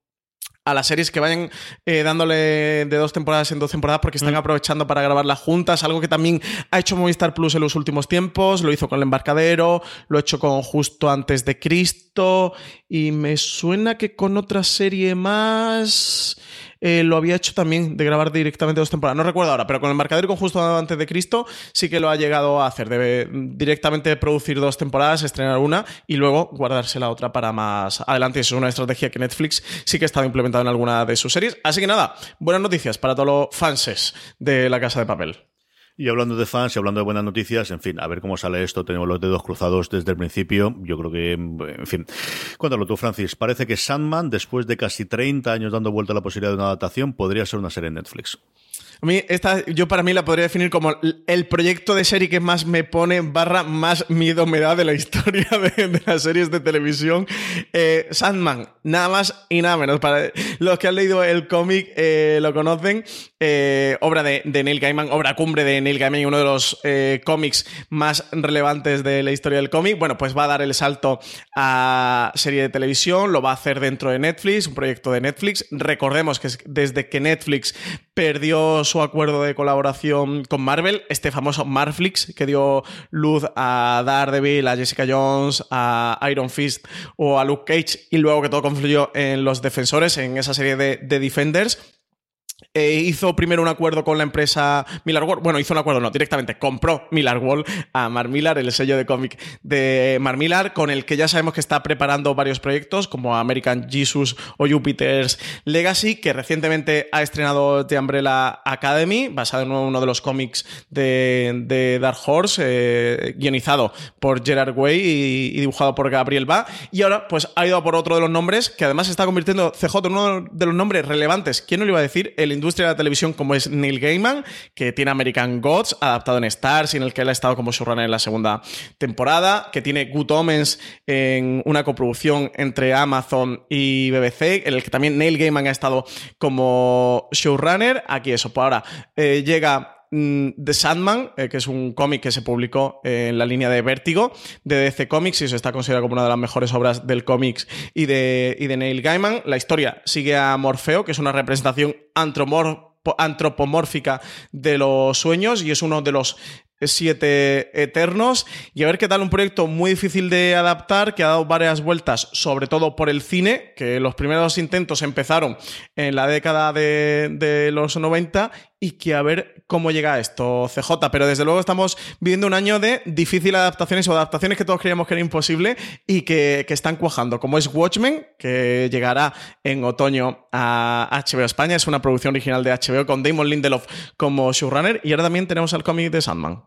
Speaker 3: a las series que vayan eh, dándole de dos temporadas en dos temporadas porque están mm. aprovechando para grabarlas juntas, algo que también ha hecho Movistar Plus en los últimos tiempos, lo hizo con El Embarcadero, lo ha hecho con Justo antes de Cristo y me suena que con otra serie más eh, lo había hecho también de grabar directamente dos temporadas. No recuerdo ahora, pero con el marcador con justo antes de Cristo sí que lo ha llegado a hacer. Debe directamente producir dos temporadas, estrenar una y luego guardarse la otra para más adelante. Eso es una estrategia que Netflix sí que ha estado implementando en alguna de sus series. Así que nada, buenas noticias para todos los fanses de La Casa de Papel.
Speaker 2: Y hablando de fans y hablando de buenas noticias, en fin, a ver cómo sale esto. Tenemos los dedos cruzados desde el principio. Yo creo que, en fin. Cuéntalo tú, Francis. Parece que Sandman, después de casi 30 años dando vuelta a la posibilidad de una adaptación, podría ser una serie en Netflix.
Speaker 3: A mí, esta, yo para mí la podría definir como el proyecto de serie que más me pone, barra más miedo me da de la historia de, las series de televisión. Eh, Sandman, nada más y nada menos. Para los que han leído el cómic eh, lo conocen. Eh, obra de, Neil Gaiman, obra cumbre de Neil Gaiman, uno de los cómics más relevantes de la historia del cómic. Bueno, pues va a dar el salto a serie de televisión, lo va a hacer dentro de Netflix, un proyecto de Netflix. Recordemos que desde que Netflix perdió su acuerdo de colaboración con Marvel, este famoso Marflix que dio luz a Daredevil, a Jessica Jones, a Iron Fist o a Luke Cage y luego que todo confluyó en los defensores, en esa serie de, de Defenders eh, hizo primero un acuerdo con la empresa Millar World. Bueno, hizo un acuerdo, no, directamente compró Millar World a Mar Millar, el sello de cómic de Mar Millar, con el que ya sabemos que está preparando varios proyectos como American Jesus o Jupiter's Legacy, que recientemente ha estrenado The Umbrella Academy, basado en uno de los cómics de, Dark Horse, eh, guionizado por Gerard Way y, dibujado por Gabriel Ba. Y ahora, pues ha ido a por otro de los nombres, que además está convirtiendo CJ en uno de los nombres relevantes. ¿Quién no le iba a decir? la industria de la televisión como es Neil Gaiman, que tiene American Gods, adaptado en Stars, y en el que él ha estado como showrunner en la segunda temporada, que tiene Good Omens en una coproducción entre Amazon y BBC, en el que también Neil Gaiman ha estado como showrunner. Aquí eso, por ahora eh, llega The Sandman, eh, que es un cómic que se publicó en la línea de Vértigo de DC Comics y se está considerado como una de las mejores obras del cómics y de, y de Neil Gaiman. La historia sigue a Morfeo, que es una representación antropomórfica de los sueños y es uno de los siete eternos y a ver qué tal un proyecto muy difícil de adaptar que ha dado varias vueltas sobre todo por el cine que los primeros intentos empezaron en la década de, los 90 y que a ver cómo llega esto CJ pero desde luego estamos viviendo un año de difícil adaptaciones o adaptaciones que todos creíamos que era imposible y que, que están cuajando como es Watchmen que llegará en otoño a HBO España. Es una producción original de HBO con Damon Lindelof como showrunner. Y ahora también tenemos el cómic de Sandman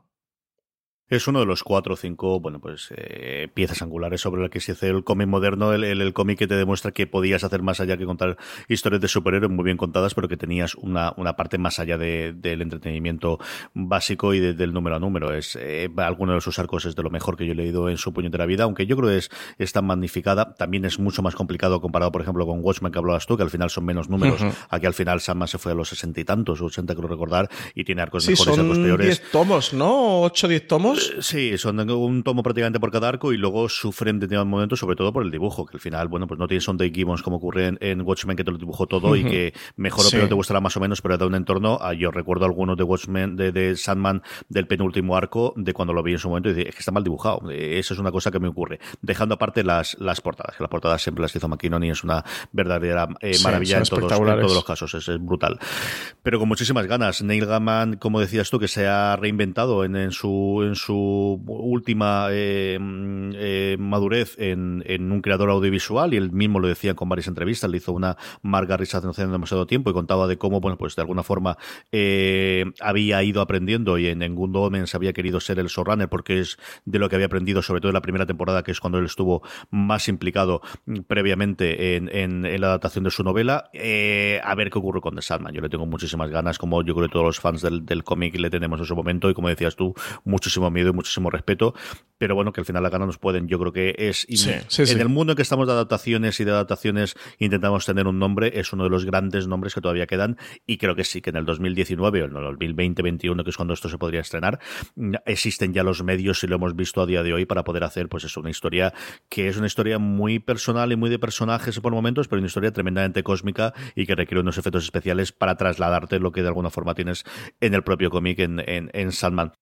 Speaker 2: Es uno de los cuatro o cinco, bueno, pues eh, piezas angulares sobre las que se hace el cómic moderno, el, el, cómic que te demuestra que podías hacer más allá que contar historias de superhéroes muy bien contadas, pero que tenías una, una parte más allá de, del entretenimiento básico y del número a número. Es eh, alguno de sus arcos es de lo mejor que yo he leído en su puño de la vida, aunque yo creo que es, es tan magnificada. También es mucho más complicado comparado, por ejemplo, con Watchmen que hablabas tú, que al final son menos números. Aquí al final Sandman se fue a los sesenta y tantos, ochenta creo recordar, y tiene arcos
Speaker 3: sí,
Speaker 2: mejores,
Speaker 3: son
Speaker 2: arcos peores.
Speaker 3: Diez tomos, ¿no? ¿Ocho, diez tomos?
Speaker 2: Sí, son un tomo prácticamente por cada arco y luego sufren de determinados momentos, sobre todo por el dibujo, que al final, bueno, pues no tienes un Dave Gibbons como ocurre en, en, Watchmen, que te lo dibujó todo y que mejor o peor te gustará más o menos, pero da un entorno. A, yo recuerdo algunos de Watchmen, de, de, Sandman, del penúltimo arco, de cuando lo vi en su momento, y dije, es que está mal dibujado. Eso es una cosa que me ocurre. Dejando aparte las, las portadas, que las portadas siempre las hizo McKinnon y es una verdadera eh,
Speaker 3: Sí,
Speaker 2: maravilla en
Speaker 3: son
Speaker 2: todos, en todos
Speaker 3: espectaculares.
Speaker 2: los casos. Es, es brutal. Pero con muchísimas ganas. Neil Gaiman, como decías tú, que se ha reinventado en, en su, en su última eh, eh, madurez en, en un creador audiovisual y él mismo lo decía con varias entrevistas. Le hizo una Marga Risa hace demasiado tiempo y contaba de cómo, bueno, pues de alguna forma eh, había ido aprendiendo y en, en Good Omens había querido ser el showrunner porque es de lo que había aprendido, sobre todo en la primera temporada, que es cuando él estuvo más implicado mm, previamente en, en, la adaptación de su novela. A ver qué ocurre con The Sandman. Yo le tengo muchísimas ganas, como yo creo que todos los fans del, del cómic le tenemos en su momento y como decías tú, muchísimo miedo y muchísimo respeto, pero bueno, que al final la gana nos pueden. Yo creo que es
Speaker 3: Sí, sí,
Speaker 2: en
Speaker 3: sí.
Speaker 2: el mundo en que estamos de adaptaciones y de adaptaciones intentamos tener un nombre, es uno de los grandes nombres que todavía quedan y creo que sí, que en el 2019 o en el 2020-21, que es cuando esto se podría estrenar, existen ya los medios y lo hemos visto a día de hoy para poder hacer pues eso, una historia que es una historia muy personal y muy de personajes por momentos, pero una historia tremendamente cósmica y que requiere unos efectos especiales para trasladarte lo que de alguna forma tienes en el propio cómic en, en, en Sandman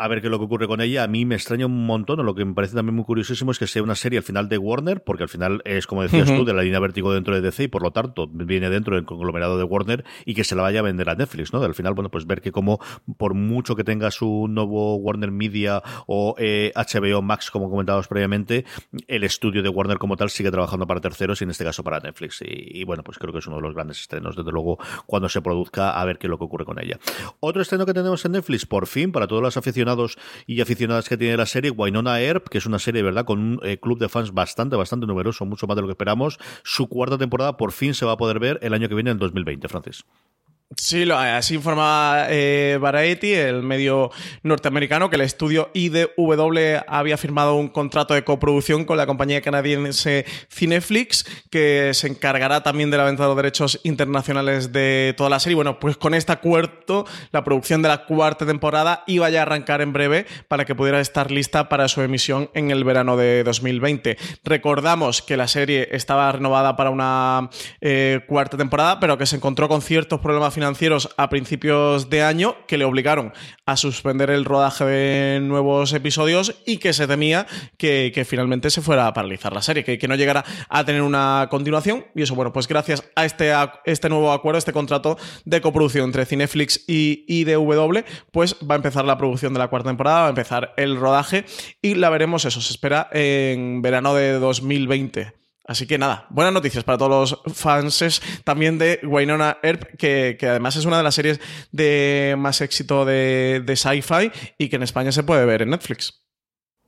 Speaker 2: a ver qué es lo que ocurre con ella. A mí me extraña un montón, o lo que me parece también muy curiosísimo es que sea una serie al final de Warner, porque al final es, como decías tú, de la línea vértigo dentro de DC y por lo tanto viene dentro del conglomerado de Warner y que se la vaya a vender a Netflix, ¿no? Al final, bueno, pues ver que como por mucho que tenga su nuevo Warner Media o eh, HBO Max, como comentábamos previamente, el estudio de Warner como tal sigue trabajando para terceros y en este caso para Netflix. Y, y bueno, pues creo que es uno de los grandes estrenos, desde luego, cuando se produzca, a ver qué es lo que ocurre con ella. Otro estreno que tenemos en Netflix, por fin, para todos los aficionados y aficionadas que tiene la serie, Wynonna Earp, que es una serie, ¿verdad?, con un eh, club de fans bastante, bastante numeroso, mucho más de lo que esperamos. Su cuarta temporada por fin se va a poder ver el año que viene, en el 2020, Francis.
Speaker 3: Sí, lo, así informa eh, Variety, el medio norteamericano, que el estudio IDW había firmado un contrato de coproducción con la compañía canadiense Cineflix, que se encargará también de la venta de los derechos internacionales de toda la serie. Bueno, pues con este acuerdo, la producción de la cuarta temporada iba a arrancar en breve para que pudiera estar lista para su emisión en el verano de 2020. Recordamos que la serie estaba renovada para una eh, cuarta temporada, pero que se encontró con ciertos problemas financieros a principios de año que le obligaron a suspender el rodaje de nuevos episodios y que se temía que, que finalmente se fuera a paralizar la serie, que, que no llegara a tener una continuación. Y eso, bueno, pues gracias a este, a este nuevo acuerdo, este contrato de coproducción entre Cineflix y IDW, pues va a empezar la producción de la cuarta temporada, va a empezar el rodaje y la veremos, eso se espera en verano de 2020. Así que nada, buenas noticias para todos los fans también de Wynonna Earp, que, que además es una de las series de más éxito de, de sci-fi y que en España se puede ver en Netflix.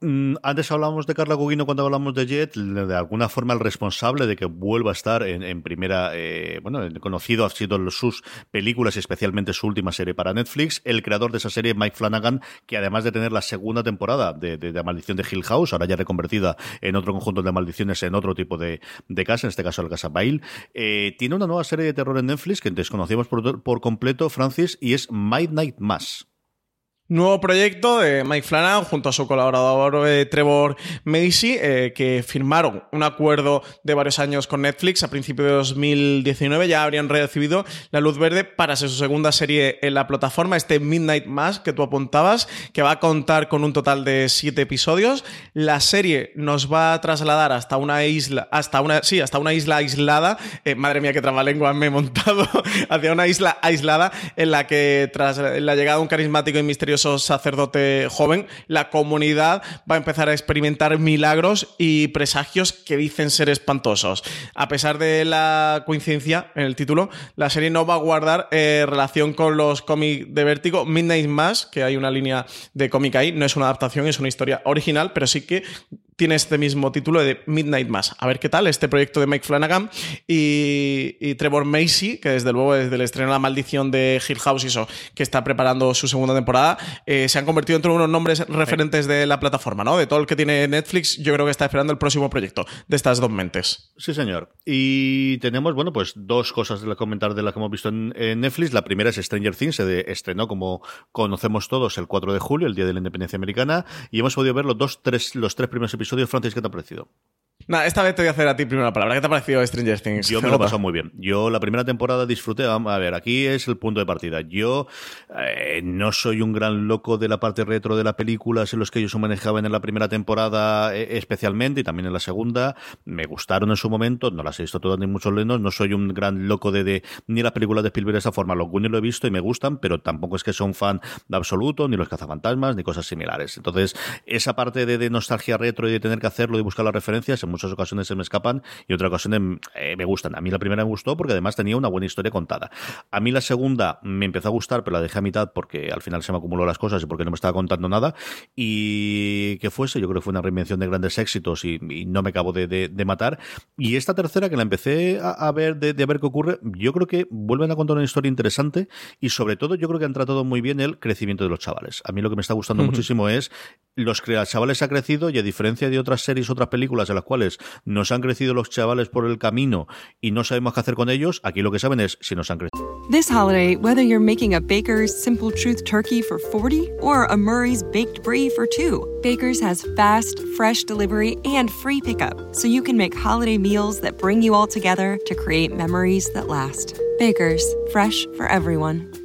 Speaker 2: Mm, Antes hablábamos de Carla Gugino cuando hablamos de Jet, de alguna forma el responsable de que vuelva a estar en, primera, eh, bueno, conocido ha sido sus películas y especialmente su última serie para Netflix, el creador de esa serie, Mike Flanagan, que además de tener la segunda temporada de, de, Maldición de Hill House, ahora ya reconvertida en otro conjunto de maldiciones, en otro tipo de, casa, en este caso el Casa Bale, eh, tiene una nueva serie de terror en Netflix que desconocíamos por, por completo, Francis, y es Midnight Mass.
Speaker 3: Nuevo proyecto de Mike Flanagan junto a su colaborador eh, Trevor Macy, eh, que firmaron un acuerdo de varios años con Netflix a principios de 2019. Ya habrían recibido la luz verde para ser su segunda serie en la plataforma, este Midnight Mass que tú apuntabas, que va a contar con un total de siete episodios. La serie nos va a trasladar hasta una isla, hasta una, sí, hasta una isla aislada. Eh, madre mía, qué trabalengua me he montado. hacia una isla aislada en la que tras la llegada de un carismático y misterioso sacerdote joven, la comunidad va a empezar a experimentar milagros y presagios que dicen ser espantosos. A pesar de la coincidencia en el título, la serie no va a guardar eh, relación con los cómics de Vértigo. Midnight Mass, que hay una línea de cómic ahí, no es una adaptación, es una historia original, pero sí que tiene este mismo título de Midnight Mass. A ver qué tal este proyecto de Mike Flanagan y, Trevor Macy, que desde luego desde el estreno de La Maldición de Hill House y eso, que está preparando su segunda temporada, eh, se han convertido en unos nombres referentes de la plataforma, ¿no? De todo el que tiene Netflix, yo creo que está esperando el próximo proyecto de estas dos mentes.
Speaker 2: Sí, señor. Y tenemos, bueno, pues dos cosas de comentar de las que hemos visto en, Netflix. La primera es Stranger Things, se estrenó como conocemos todos el 4 de julio, el Día de la Independencia Americana, y hemos podido ver los, dos, tres, los tres primeros episodios episodio, Francis, ¿qué te ha parecido?
Speaker 3: Nah, esta vez te voy a hacer a ti primero la palabra. ¿Qué te ha parecido Stranger Things?
Speaker 2: Yo me lo he pasado muy bien. Yo la primera temporada disfruté. A ver, aquí es el punto de partida. Yo eh, no soy un gran loco de la parte retro de las películas en los que ellos se manejaban en la primera temporada eh, especialmente y también en la segunda. Me gustaron en su momento. No las he visto todas ni mucho menos. No soy un gran loco de, ni las películas de Spielberg de esa forma. Los Goonies lo he visto y me gustan, pero tampoco es que sea un fan de absoluto, ni los cazafantasmas, ni cosas similares. Entonces, esa parte de, de nostalgia retro y de tener que hacerlo y buscar las referencias, en muchas ocasiones se me escapan y otra ocasión eh, me gustan. A mí la primera me gustó porque además tenía una buena historia contada. A mí la segunda me empezó a gustar, pero la dejé a mitad porque al final se me acumuló las cosas y porque no me estaba contando nada. Y que fuese, yo creo que fue una reinvención de grandes éxitos y, no me acabo de, matar. Y esta tercera que la empecé a, ver, de, ver qué ocurre, yo creo que vuelven a contar una historia interesante y sobre todo yo creo que han tratado muy bien el crecimiento de los chavales. A mí lo que me está gustando muchísimo es los chavales ha crecido y a diferencia de otras series, otras películas en las cuales nos han crecido los chavales por el camino y no sabemos qué hacer con ellos, aquí lo que saben es si nos han crecido.
Speaker 4: This holiday, whether you're making a Baker's Simple Truth turkey for 40 or a Murray's baked brie for 2, Baker's has fast, fresh delivery and free pickup so you can make holiday meals that bring you all together to create memories that last. Baker's, fresh for everyone.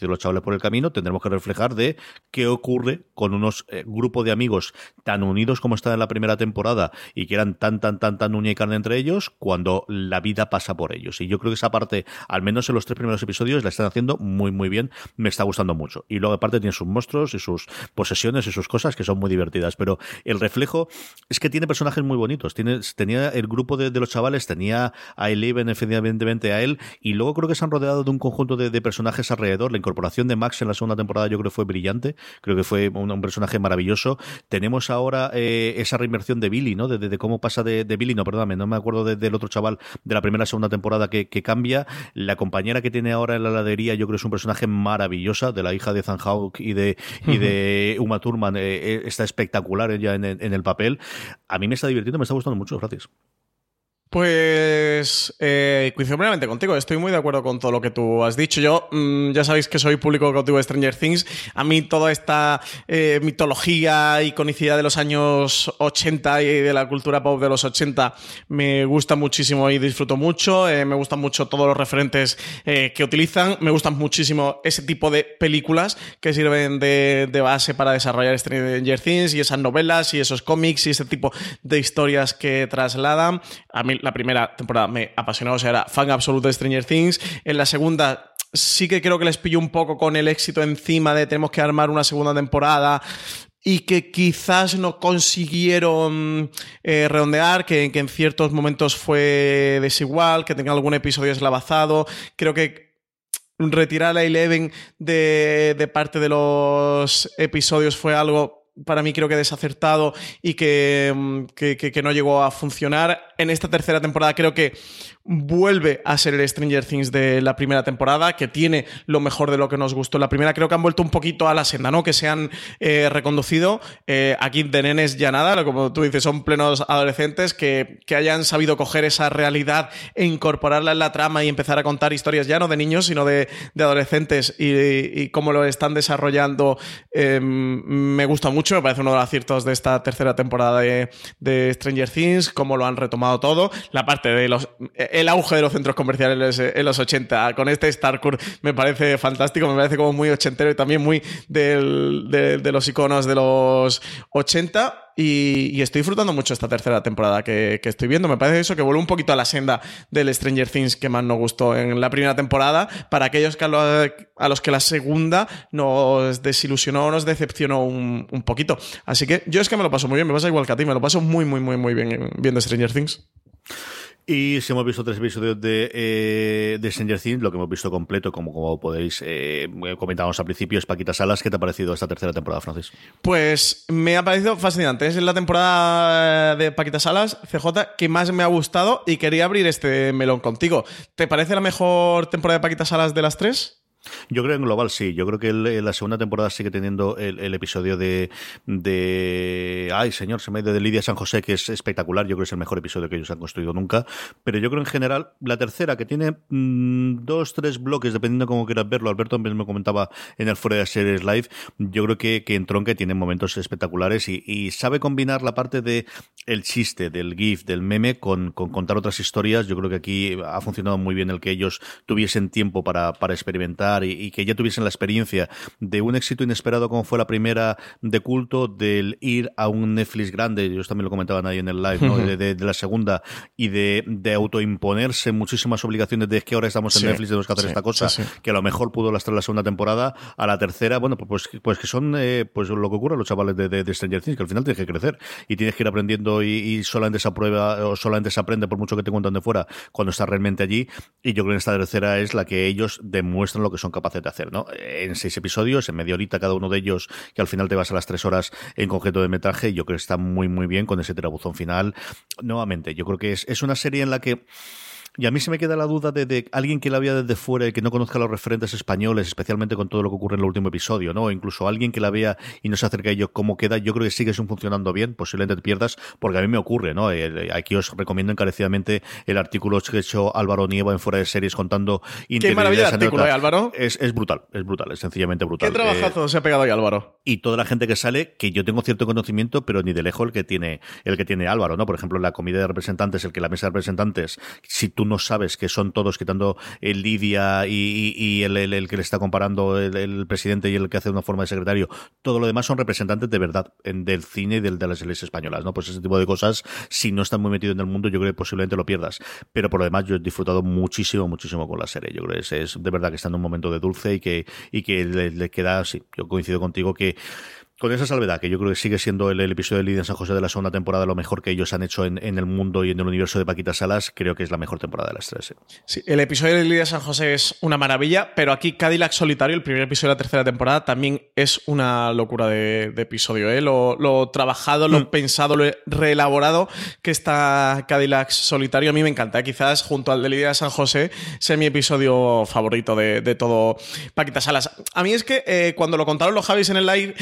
Speaker 2: los chavales por el camino, tendremos que reflejar de qué ocurre con unos eh, grupos de amigos tan unidos como están en la primera temporada y que eran tan, tan, tan, tan uña y carne entre ellos cuando la vida pasa por ellos. Y yo creo que esa parte, al menos en los tres primeros episodios, la están haciendo muy, muy bien. Me está gustando mucho. Y luego, aparte, tiene sus monstruos y sus posesiones y sus cosas que son muy divertidas. Pero el reflejo es que tiene personajes muy bonitos. Tiene, tenía el grupo de, los chavales, tenía a Eleven, evidentemente a él, y luego creo que se han rodeado de un conjunto de, personajes alrededor. Incorporación de Max en la segunda temporada yo creo que fue brillante, creo que fue un, personaje maravilloso. Tenemos ahora eh, esa reinversión de Billy, ¿no? De, cómo pasa de, Billy, no, perdóname, no me acuerdo del otro chaval de la primera segunda temporada que, cambia. La compañera que tiene ahora en la ladería yo creo que es un personaje maravillosa, de la hija de Ethan Hawke y de, y de Uma Thurman, eh, eh, está espectacular ella en, en, el papel. A mí me está divirtiendo, me está gustando mucho, gracias.
Speaker 3: Pues eh, coincido plenamente contigo, estoy muy de acuerdo con todo lo que tú has dicho. Yo mm, ya sabéis que soy público cautivo de Stranger Things. A mí toda esta eh, mitología, iconicidad de los años 80 y de la cultura pop de los 80 me gusta muchísimo y disfruto mucho. Eh, me gustan mucho todos los referentes eh, que utilizan. Me gustan muchísimo ese tipo de películas que sirven de, de base para desarrollar Stranger Things y esas novelas y esos cómics y ese tipo de historias que trasladan. A mí la primera temporada me apasionó, o sea, era fan absoluto de Stranger Things. En la segunda sí que creo que les pilló un poco con el éxito encima de tenemos que armar una segunda temporada y que quizás no consiguieron eh, redondear, que, en ciertos momentos fue desigual, que tenía algún episodio eslavazado. Creo que retirar a Eleven de, de parte de los episodios fue algo para mí creo que desacertado y que, que, que no llegó a funcionar. En esta tercera temporada creo que vuelve a ser el Stranger Things de la primera temporada, que tiene lo mejor de lo que nos gustó. La primera creo que han vuelto un poquito a la senda, ¿no? Que se han eh, reconducido. Eh, aquí de nenes ya nada, como tú dices, son plenos adolescentes que, que, hayan sabido coger esa realidad e incorporarla en la trama y empezar a contar historias ya no de niños, sino de, de adolescentes y, cómo lo están desarrollando. Eh, me gusta mucho, me parece uno de los aciertos de esta tercera temporada de, Stranger Things, cómo lo han retomado todo. La parte de los el auge de los centros comerciales en los 80. Con este Starcourt me parece fantástico, me parece como muy ochentero y también muy del, de, de, los iconos de los 80. Y, estoy disfrutando mucho esta tercera temporada que, estoy viendo. Me parece eso que vuelve un poquito a la senda del Stranger Things que más nos gustó en la primera temporada. Para aquellos que a los que la segunda nos desilusionó, nos decepcionó un, un, poquito. Así que yo es que me lo paso muy bien, me pasa igual que a ti, me lo paso muy, muy, muy, muy bien viendo Stranger Things.
Speaker 2: Y si hemos visto tres episodios de, eh, de Stranger Things, lo que hemos visto completo, como, como podéis, eh, comentábamos al principio, es Paquita Salas. ¿Qué te ha parecido esta tercera temporada, Francis?
Speaker 3: Pues me ha parecido fascinante. Es la temporada de Paquita Salas, CJ, que más me ha gustado y quería abrir este melón contigo. ¿Te parece la mejor temporada de Paquita Salas de las tres?
Speaker 2: Yo creo en global sí. Yo creo que el, la segunda temporada sigue teniendo el, episodio de, de. Ay, señor, se me ha ido de Lidia San José, que es espectacular. Yo creo que es el mejor episodio que ellos han construido nunca. Pero yo creo en general, la tercera, que tiene mmm, dos, tres bloques, dependiendo de cómo quieras verlo. Alberto me comentaba en el Fuera de Series Live. Yo creo que, en Tronque tiene momentos espectaculares y, y, sabe combinar la parte de el chiste, del GIF, del meme, con, con contar otras historias. Yo creo que aquí ha funcionado muy bien el que ellos tuviesen tiempo para experimentar y, y, que ya tuviesen la experiencia de un éxito inesperado como fue la primera de culto, del ir a un Netflix grande, ellos también lo comentaban ahí en el live, ¿no? de, de, de, la segunda, y de, de autoimponerse muchísimas obligaciones de que ahora estamos en sí, Netflix, tenemos que hacer sí, esta cosa, sí, que a lo mejor pudo lastrar la segunda temporada, a la tercera, bueno, pues, pues que son eh, pues lo que ocurre a los chavales de, de, Stranger Things, que al final tienes que crecer y tienes que ir aprendiendo y, y solamente se aprueba o solamente se aprende por mucho que te cuentan de fuera cuando estás realmente allí, y yo creo que esta tercera es la que ellos demuestran lo que son capaces de hacer, ¿no? En seis episodios, en media horita cada uno de ellos, que al final te vas a las tres horas en concreto de metraje, yo creo que está muy, muy bien con ese terabuzón final. Nuevamente, yo creo que es, es una serie en la que y a mí se me queda la duda de, de, alguien que la vea desde fuera y que no conozca los referentes españoles, especialmente con todo lo que ocurre en el último episodio, ¿no? O incluso alguien que la vea y no se acerque a ello cómo queda, yo creo que sigue funcionando bien, posiblemente te pierdas, porque a mí me ocurre, ¿no? Aquí os recomiendo encarecidamente el artículo que ha hecho Álvaro Nieva en Fuera de Series contando...
Speaker 3: Qué maravilla de artículo, ¿eh, Álvaro?
Speaker 2: Es, es, brutal, es brutal, es sencillamente brutal.
Speaker 3: Qué trabajazo eh, se ha pegado ahí Álvaro.
Speaker 2: Y toda la gente que sale, que yo tengo cierto conocimiento, pero ni de lejos el que tiene, el que tiene Álvaro, ¿no? Por ejemplo, la comida de representantes, el que la mesa de representantes, si tú no sabes que son todos, quitando el Lidia y, y, y el, el, que le está comparando el, presidente y el que hace una forma de secretario, todo lo demás son representantes de verdad en, del cine y del, de las iglesias españolas, ¿no? Pues ese tipo de cosas, si no estás muy metido en el mundo, yo creo que posiblemente lo pierdas. Pero por lo demás, yo he disfrutado muchísimo, muchísimo con la serie. Yo creo que es, de verdad que está en un momento de dulce y que, y que le, le queda, sí, yo coincido contigo que con esa salvedad, que yo creo que sigue siendo el, el episodio de Lidia en San José de la segunda temporada lo mejor que ellos han hecho en, en, el mundo y en el universo de Paquita Salas, creo que es la mejor temporada de las tres. ¿eh?
Speaker 3: Sí, el episodio de Lidia San José es una maravilla, pero aquí Cadillac Solitario, el primer episodio de la tercera temporada, también es una locura de, de episodio. ¿eh? Lo, lo, trabajado, lo mm. pensado, lo reelaborado que está Cadillac Solitario, a mí me encanta. ¿eh? Quizás junto al de Lidia San José sea mi episodio favorito de, de todo Paquita Salas. A mí es que eh, cuando lo contaron los Javis en el live,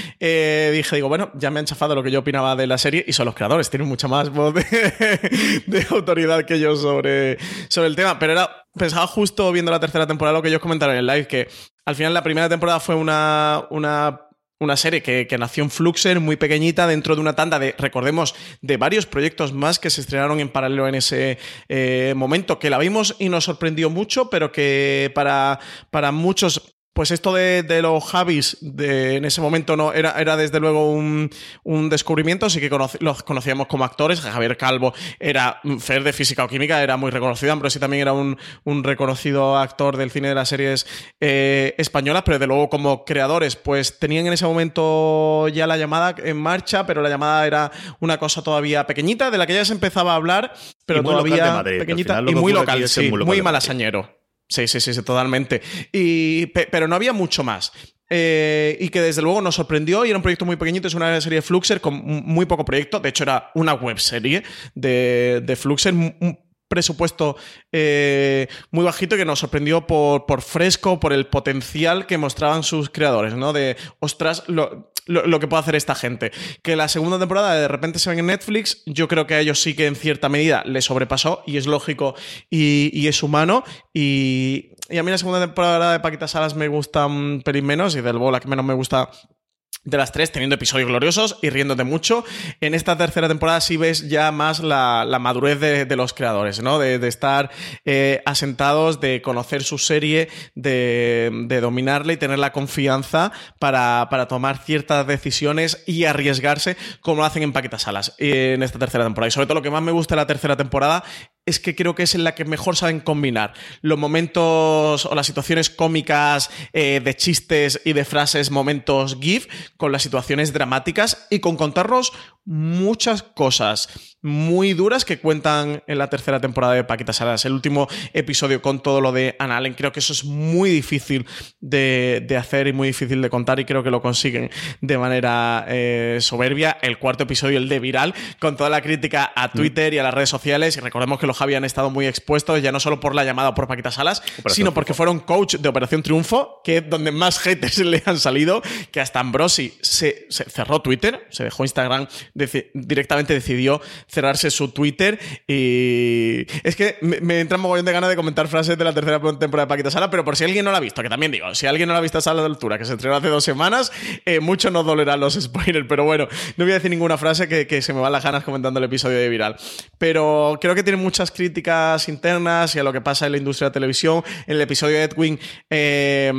Speaker 3: dije, digo, bueno, ya me han chafado lo que yo opinaba de la serie y son los creadores, tienen mucha más voz de, de autoridad que yo sobre, sobre el tema. Pero era, pensaba justo viendo la tercera temporada lo que ellos comentaron en el live, que al final la primera temporada fue una, una una serie que, que, nació en Fluxer, muy pequeñita, dentro de una tanda de, recordemos, de varios proyectos más que se estrenaron en paralelo en ese eh, momento, que la vimos y nos sorprendió mucho, pero que para, para muchos pues esto de, de los Javis de, en ese momento no era, era desde luego un, un descubrimiento, así que conoc los conocíamos como actores. Javier Calvo era Fer de física o química, era muy reconocido, pero sí también era un, un, reconocido actor del cine de las series eh, españolas, pero de luego como creadores, pues tenían en ese momento ya la llamada en marcha, pero la llamada era una cosa todavía pequeñita, de la que ya se empezaba a hablar, pero todavía Madrid, pequeñita y muy local, sí, muy, muy malasañero. Sí, sí, sí, sí, totalmente. Y, pero no había mucho más. eh, y que desde luego nos sorprendió y era un proyecto muy pequeñito, es una serie de Fluxer con muy poco proyecto, de hecho era una web serie de, de Fluxer, un presupuesto eh, muy bajito que nos sorprendió por, por, fresco, por el potencial que mostraban sus creadores, ¿no? De, ostras, lo, lo, que puede hacer esta gente. Que la segunda temporada de repente se ven en Netflix, yo creo que a ellos sí que en cierta medida les sobrepasó y es lógico y, es humano. Y, y, a mí la segunda temporada de Paquita Salas me gusta un pelín menos y del Bola que menos me gusta de las tres, teniendo episodios gloriosos y riéndote mucho. En esta tercera temporada sí ves ya más la, madurez de, los creadores, ¿no? De, estar eh, asentados, de conocer su serie, de, de dominarla y tener la confianza para, para, tomar ciertas decisiones y arriesgarse como lo hacen en Paquetas Salas en esta tercera temporada. Y sobre todo lo que más me gusta de la tercera temporada es que creo que es en la que mejor saben combinar los momentos o las situaciones cómicas eh, de chistes y de frases, momentos GIF, con las situaciones dramáticas y con contarnos muchas cosas muy duras que cuentan en la tercera temporada de Paquita Salas. El último episodio con todo lo de Anna Allen, creo que eso es muy difícil de, hacer y muy difícil de contar y creo que lo consiguen de manera eh, soberbia. El cuarto episodio, el de Viral, con toda la crítica a mm. Twitter y a las redes sociales. Y recordemos que los habían estado muy expuestos, ya no solo por la llamada por Paquita Salas, sino porque fueron coach de Operación Triunfo, que es donde más haters le han salido, que hasta Ambrosi se, cerró Twitter, se dejó Instagram, directamente decidió cerrarse su Twitter y es que me, me entra un mogollón de ganas de comentar frases de la tercera temporada de Paquita Sala, pero por si alguien no la ha visto, que también digo, si alguien no la ha visto a Sala de Altura, que se estrenó hace dos semanas, eh, mucho nos dolerán los spoilers, pero bueno, no voy a decir ninguna frase que, se me van las ganas comentando el episodio de Viral. Pero creo que tiene muchas críticas internas y a lo que pasa en la industria de televisión. En el episodio de Edwin eh,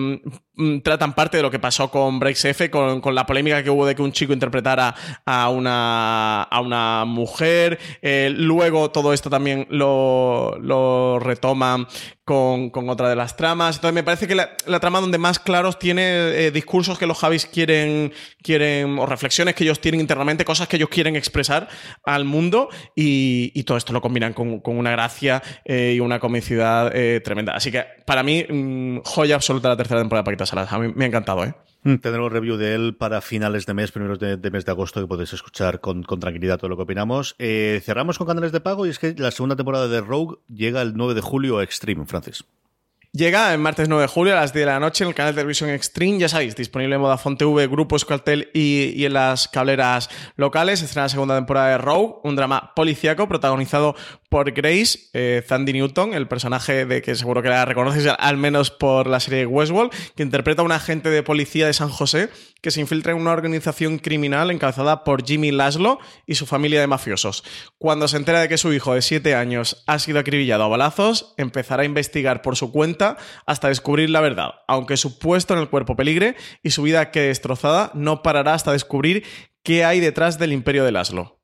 Speaker 3: tratan parte de lo que pasó con Breaks F, con, con, la polémica que hubo de que un chico interpretara a una, a una mujer. Eh, luego todo esto también lo, lo retoman con, otra de las tramas. Entonces me parece que la, trama donde más claros tiene eh, discursos que los Javis quieren, quieren, o reflexiones que ellos tienen internamente, cosas que ellos quieren expresar al mundo y, todo esto lo combinan con, una gracia eh, y una comicidad tremenda. Así que para mí, mm, joya absoluta la tercera temporada de Paquita Salas. A mí me ha encantado, ¿eh?
Speaker 2: Mm, tendremos review de él para finales de mes, primeros de, mes de agosto, que podéis escuchar con, tranquilidad todo lo que opinamos. Eh, cerramos con canales de pago y es que la segunda temporada de Rogue llega el 9 de julio a Extreme, Francis.
Speaker 3: Llega el martes 9 de julio a las 10 de la noche en el canal de televisión Extreme, ya sabéis, disponible en Vodafone TV, Grupo Escualtel y, y en las cableras locales. Estrena la segunda temporada de Rogue, un drama policíaco protagonizado por Grace, eh, Sandy Newton, el personaje de que seguro que la reconoces al menos por la serie Westworld, que interpreta a un agente de policía de San José que se infiltra en una organización criminal encabezada por Jimmy Laszlo y su familia de mafiosos. Cuando se entera de que su hijo de 7 años ha sido acribillado a balazos, empezará a investigar por su cuenta hasta descubrir la verdad, aunque su puesto en el cuerpo peligre y su vida quede destrozada, no parará hasta descubrir qué hay detrás del imperio de Laszlo.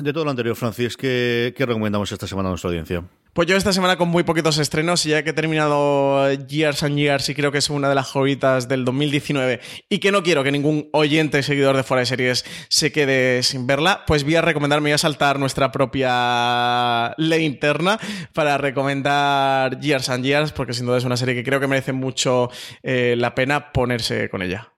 Speaker 2: De todo lo anterior, Francis, ¿qué, recomendamos esta semana a nuestra audiencia?
Speaker 3: Pues yo esta semana con muy poquitos estrenos y ya que he terminado Years and Years y creo que es una de las joyitas del 2019 y que no quiero que ningún oyente seguidor de Fuera de Series se quede sin verla, pues voy a recomendarme voy a saltar nuestra propia ley interna para recomendar Years and Years porque sin duda es una serie que creo que merece mucho eh, la pena ponerse con ella.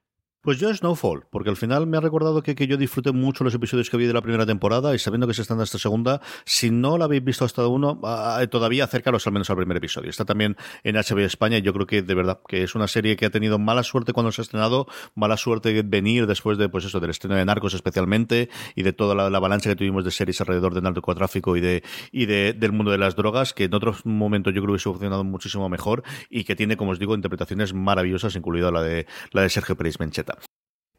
Speaker 2: Pues yo Snowfall, porque al final me ha recordado que, que, yo disfruté mucho los episodios que vi de la primera temporada y sabiendo que se están en esta segunda, si no la habéis visto hasta uno, ah, todavía acércalos al menos al primer episodio. Está también en HBO España y yo creo que de verdad que es una serie que ha tenido mala suerte cuando se ha estrenado, mala suerte de venir después de pues eso, del estreno de Narcos especialmente y de toda la, avalancha que tuvimos de series alrededor del narcotráfico y de y de, del mundo de las drogas, que en otros momentos yo creo que ha funcionado muchísimo mejor y que tiene, como os digo, interpretaciones maravillosas, incluida la de la de Sergio Pérez Mencheta.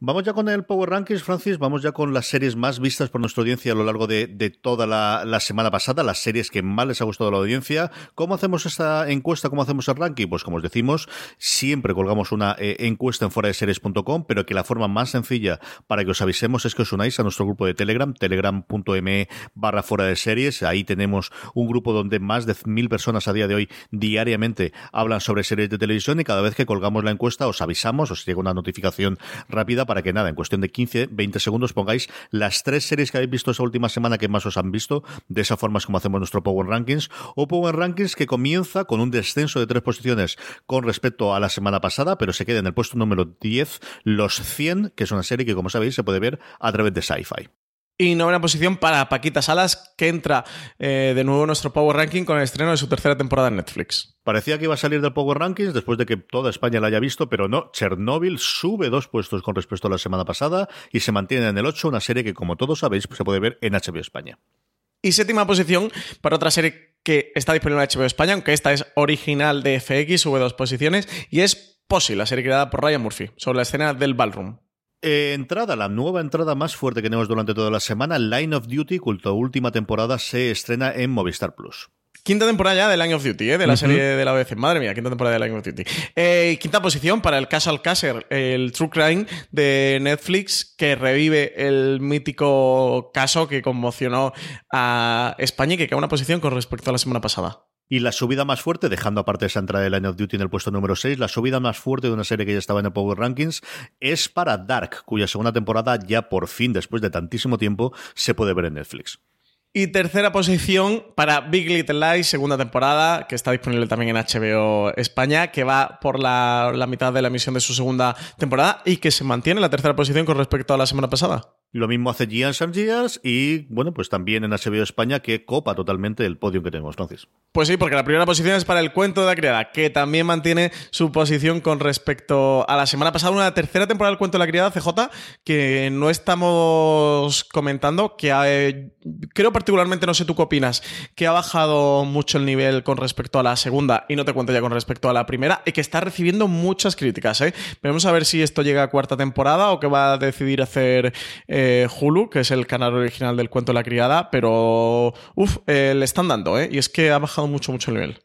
Speaker 2: Vamos ya con el Power Rankings, Francis. Vamos ya con las series más vistas por nuestra audiencia a lo largo de, toda la, semana pasada, las series que más les ha gustado a la audiencia. ¿Cómo hacemos esta encuesta? ¿Cómo hacemos el ranking? Pues como os decimos, siempre colgamos una eh, encuesta en fuera de series.com, pero que la forma más sencilla para que os avisemos es que os unáis a nuestro grupo de Telegram, telegram.me barra fuera de series. Ahí tenemos un grupo donde más de mil personas a día de hoy diariamente hablan sobre series de televisión y cada vez que colgamos la encuesta os avisamos, os llega una notificación rápida para para que nada, en cuestión de 15, 20 segundos pongáis las tres series que habéis visto esa última semana que más os han visto. De esa forma es como hacemos nuestro Power Rankings. O Power Rankings que comienza con un descenso de tres posiciones con respecto a la semana pasada, pero se queda en el puesto número 10, Los 100, que es una serie que, como sabéis, se puede ver a través de Sci-Fi.
Speaker 3: Y novena posición para Paquita Salas, que entra eh, de nuevo en nuestro Power Ranking con el estreno de su tercera temporada en Netflix.
Speaker 2: Parecía que iba a salir del Power Rankings después de que toda España la haya visto, pero no. Chernobyl sube dos puestos con respecto a la semana pasada y se mantiene en el 8, una serie que, como todos sabéis, se puede ver en HBO España.
Speaker 3: Y séptima posición para otra serie que está disponible en HBO España, aunque esta es original de FX, sube dos posiciones, y es Posse, la serie creada por Ryan Murphy, sobre la escena del ballroom.
Speaker 2: Eh, entrada, la nueva entrada más fuerte que tenemos durante toda la semana, Line of Duty, culto última temporada, se estrena en Movistar Plus.
Speaker 3: Quinta temporada ya de Line of Duty, ¿eh? de la serie de la BBC. Madre mía, quinta temporada de Line of Duty. Eh, quinta posición para el Castle Caser, el True Crime de Netflix, que revive el mítico caso que conmocionó a España y que queda una posición con respecto a la semana pasada.
Speaker 2: Y la subida más fuerte, dejando aparte esa entrada de Line of Duty en el puesto número 6, la subida más fuerte de una serie que ya estaba en el Power Rankings es para Dark, cuya segunda temporada ya por fin, después de tantísimo tiempo, se puede ver en Netflix.
Speaker 3: Y tercera posición para Big Little Lies, segunda temporada, que está disponible también en HBO España, que va por la, la mitad de la emisión de su segunda temporada y que se mantiene en la tercera posición con respecto a la semana pasada.
Speaker 2: Lo mismo hace Giants and Giants y, bueno, pues también en HBO España que copa totalmente el podio que tenemos, Francis.
Speaker 3: Pues sí, porque la primera posición es para el cuento de la criada, que también mantiene su posición con respecto a la semana pasada, una tercera temporada del cuento de la criada, CJ, que no estamos comentando, que eh, creo particularmente, no sé tú qué opinas, que ha bajado mucho el nivel con respecto a la segunda, y no te cuento ya con respecto a la primera, y que está recibiendo muchas críticas. ¿eh? Vamos a ver si esto llega a cuarta temporada o que va a decidir hacer... Eh, Hulu, que es el canal original del cuento la criada, pero uff, eh, le están dando, ¿eh? Y es que ha bajado mucho, mucho el nivel.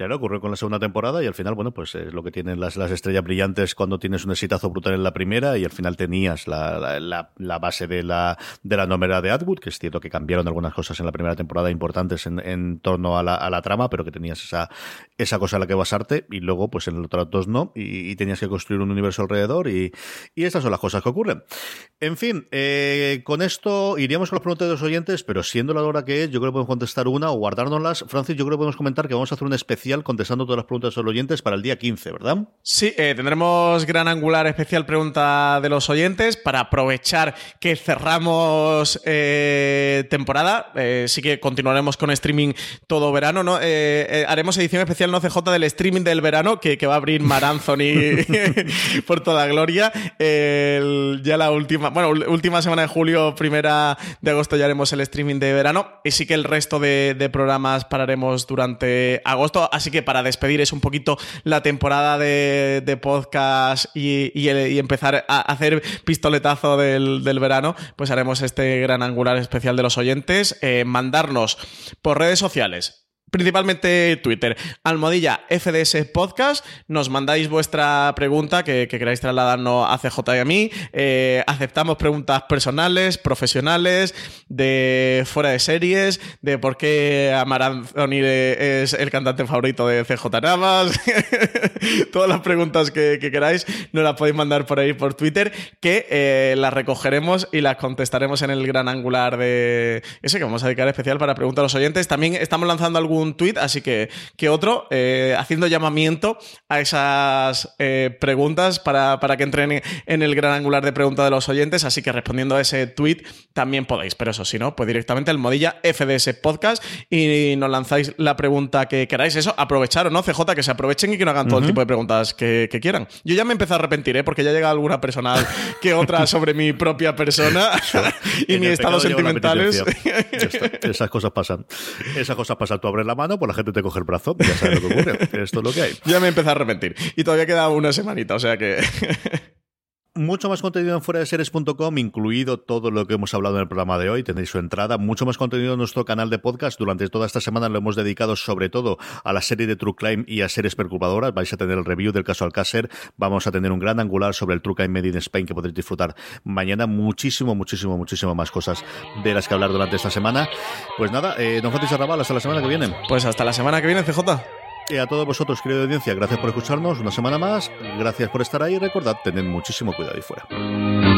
Speaker 2: Ya lo ocurrió con la segunda temporada y al final, bueno, pues es lo que tienen las, las estrellas brillantes cuando tienes un exitazo brutal en la primera y al final tenías la, la, la, base de la, de la novela de Atwood, que es cierto que cambiaron algunas cosas en la primera temporada importantes en, en torno a la, a la, trama, pero que tenías esa, esa cosa en la que basarte y luego, pues en los otros dos no, y, y, tenías que construir un universo alrededor y, y estas son las cosas que ocurren. En fin, eh, con esto iríamos con las preguntas de los oyentes, pero siendo la hora que es, yo creo que podemos contestar una o guardárnoslas. Francis, yo creo que podemos comentar que vamos a hacer un especial contestando todas las preguntas de los oyentes para el día 15, ¿verdad?
Speaker 3: Sí, eh, tendremos gran angular especial pregunta de los oyentes para aprovechar que cerramos eh, temporada. Eh, sí que continuaremos con streaming todo verano, ¿no? Haremos edición especial no CJ del streaming del verano que, que va a abrir Mar Anthony por toda gloria. El, ya la última, bueno, última semana de julio, primera de agosto ya haremos el streaming de verano y sí que el resto de, de programas pararemos durante agosto. Así que para despedir es un poquito la temporada de, de podcast y, empezar a hacer pistoletazo del, del, verano, pues haremos este gran angular especial de los oyentes. Eh, mandarnos por redes sociales principalmente Twitter, almohadilla FDS Podcast, nos mandáis vuestra pregunta que, que queráis trasladarnos a CJ y a mí, eh, aceptamos preguntas personales, profesionales, de fuera de series, de por qué Amar Anthony es el cantante favorito de CJ Navas, todas las preguntas que, que, queráis nos las podéis mandar por ahí por Twitter, que eh, las recogeremos y las contestaremos en el gran angular de ese que vamos a dedicar especial para preguntar a los oyentes. También estamos lanzando algún un tuit, así que, que otro, eh, haciendo llamamiento a esas eh, preguntas para, para, que entren en el gran angular de preguntas de los oyentes, así que respondiendo a ese tuit también podéis, pero eso si no, pues directamente el modilla FDS Podcast y nos lanzáis la pregunta que queráis, eso, aprovechar o no, CJ, que se aprovechen y que no hagan todo uh -huh. el tipo de preguntas que, que, quieran. Yo ya me empecé a arrepentir, ¿eh? porque ya llega alguna personal que otra sobre mi propia persona y mis estados sentimentales.
Speaker 2: Esas cosas pasan. Esas cosas pasan. Tú abres la mano, pues la gente te coge el brazo, ya sabes lo que ocurre. Esto es lo que hay.
Speaker 3: Ya me empecé a arrepentir. Y todavía queda una semanita, o sea que.
Speaker 2: mucho más contenido en fuera de series.com, incluido todo lo que hemos hablado en el programa de hoy. Tenéis su entrada. Mucho más contenido en nuestro canal de podcast. Durante toda esta semana lo hemos dedicado sobre todo a la serie de True Crime y a series perturbadoras. Vais a tener el review del caso Alcácer. Vamos a tener un gran angular sobre el True Crime Made in Spain que podréis disfrutar mañana. Muchísimo, muchísimo, muchísimo más cosas de las que hablar durante esta semana. Pues nada, eh, don Francis Arrabal, hasta la semana que viene.
Speaker 3: Pues hasta la semana que viene, CJ.
Speaker 2: Y a todos vosotros, querida audiencia, gracias por escucharnos una semana más. Gracias por estar ahí. Recordad, tened muchísimo cuidado ahí fuera.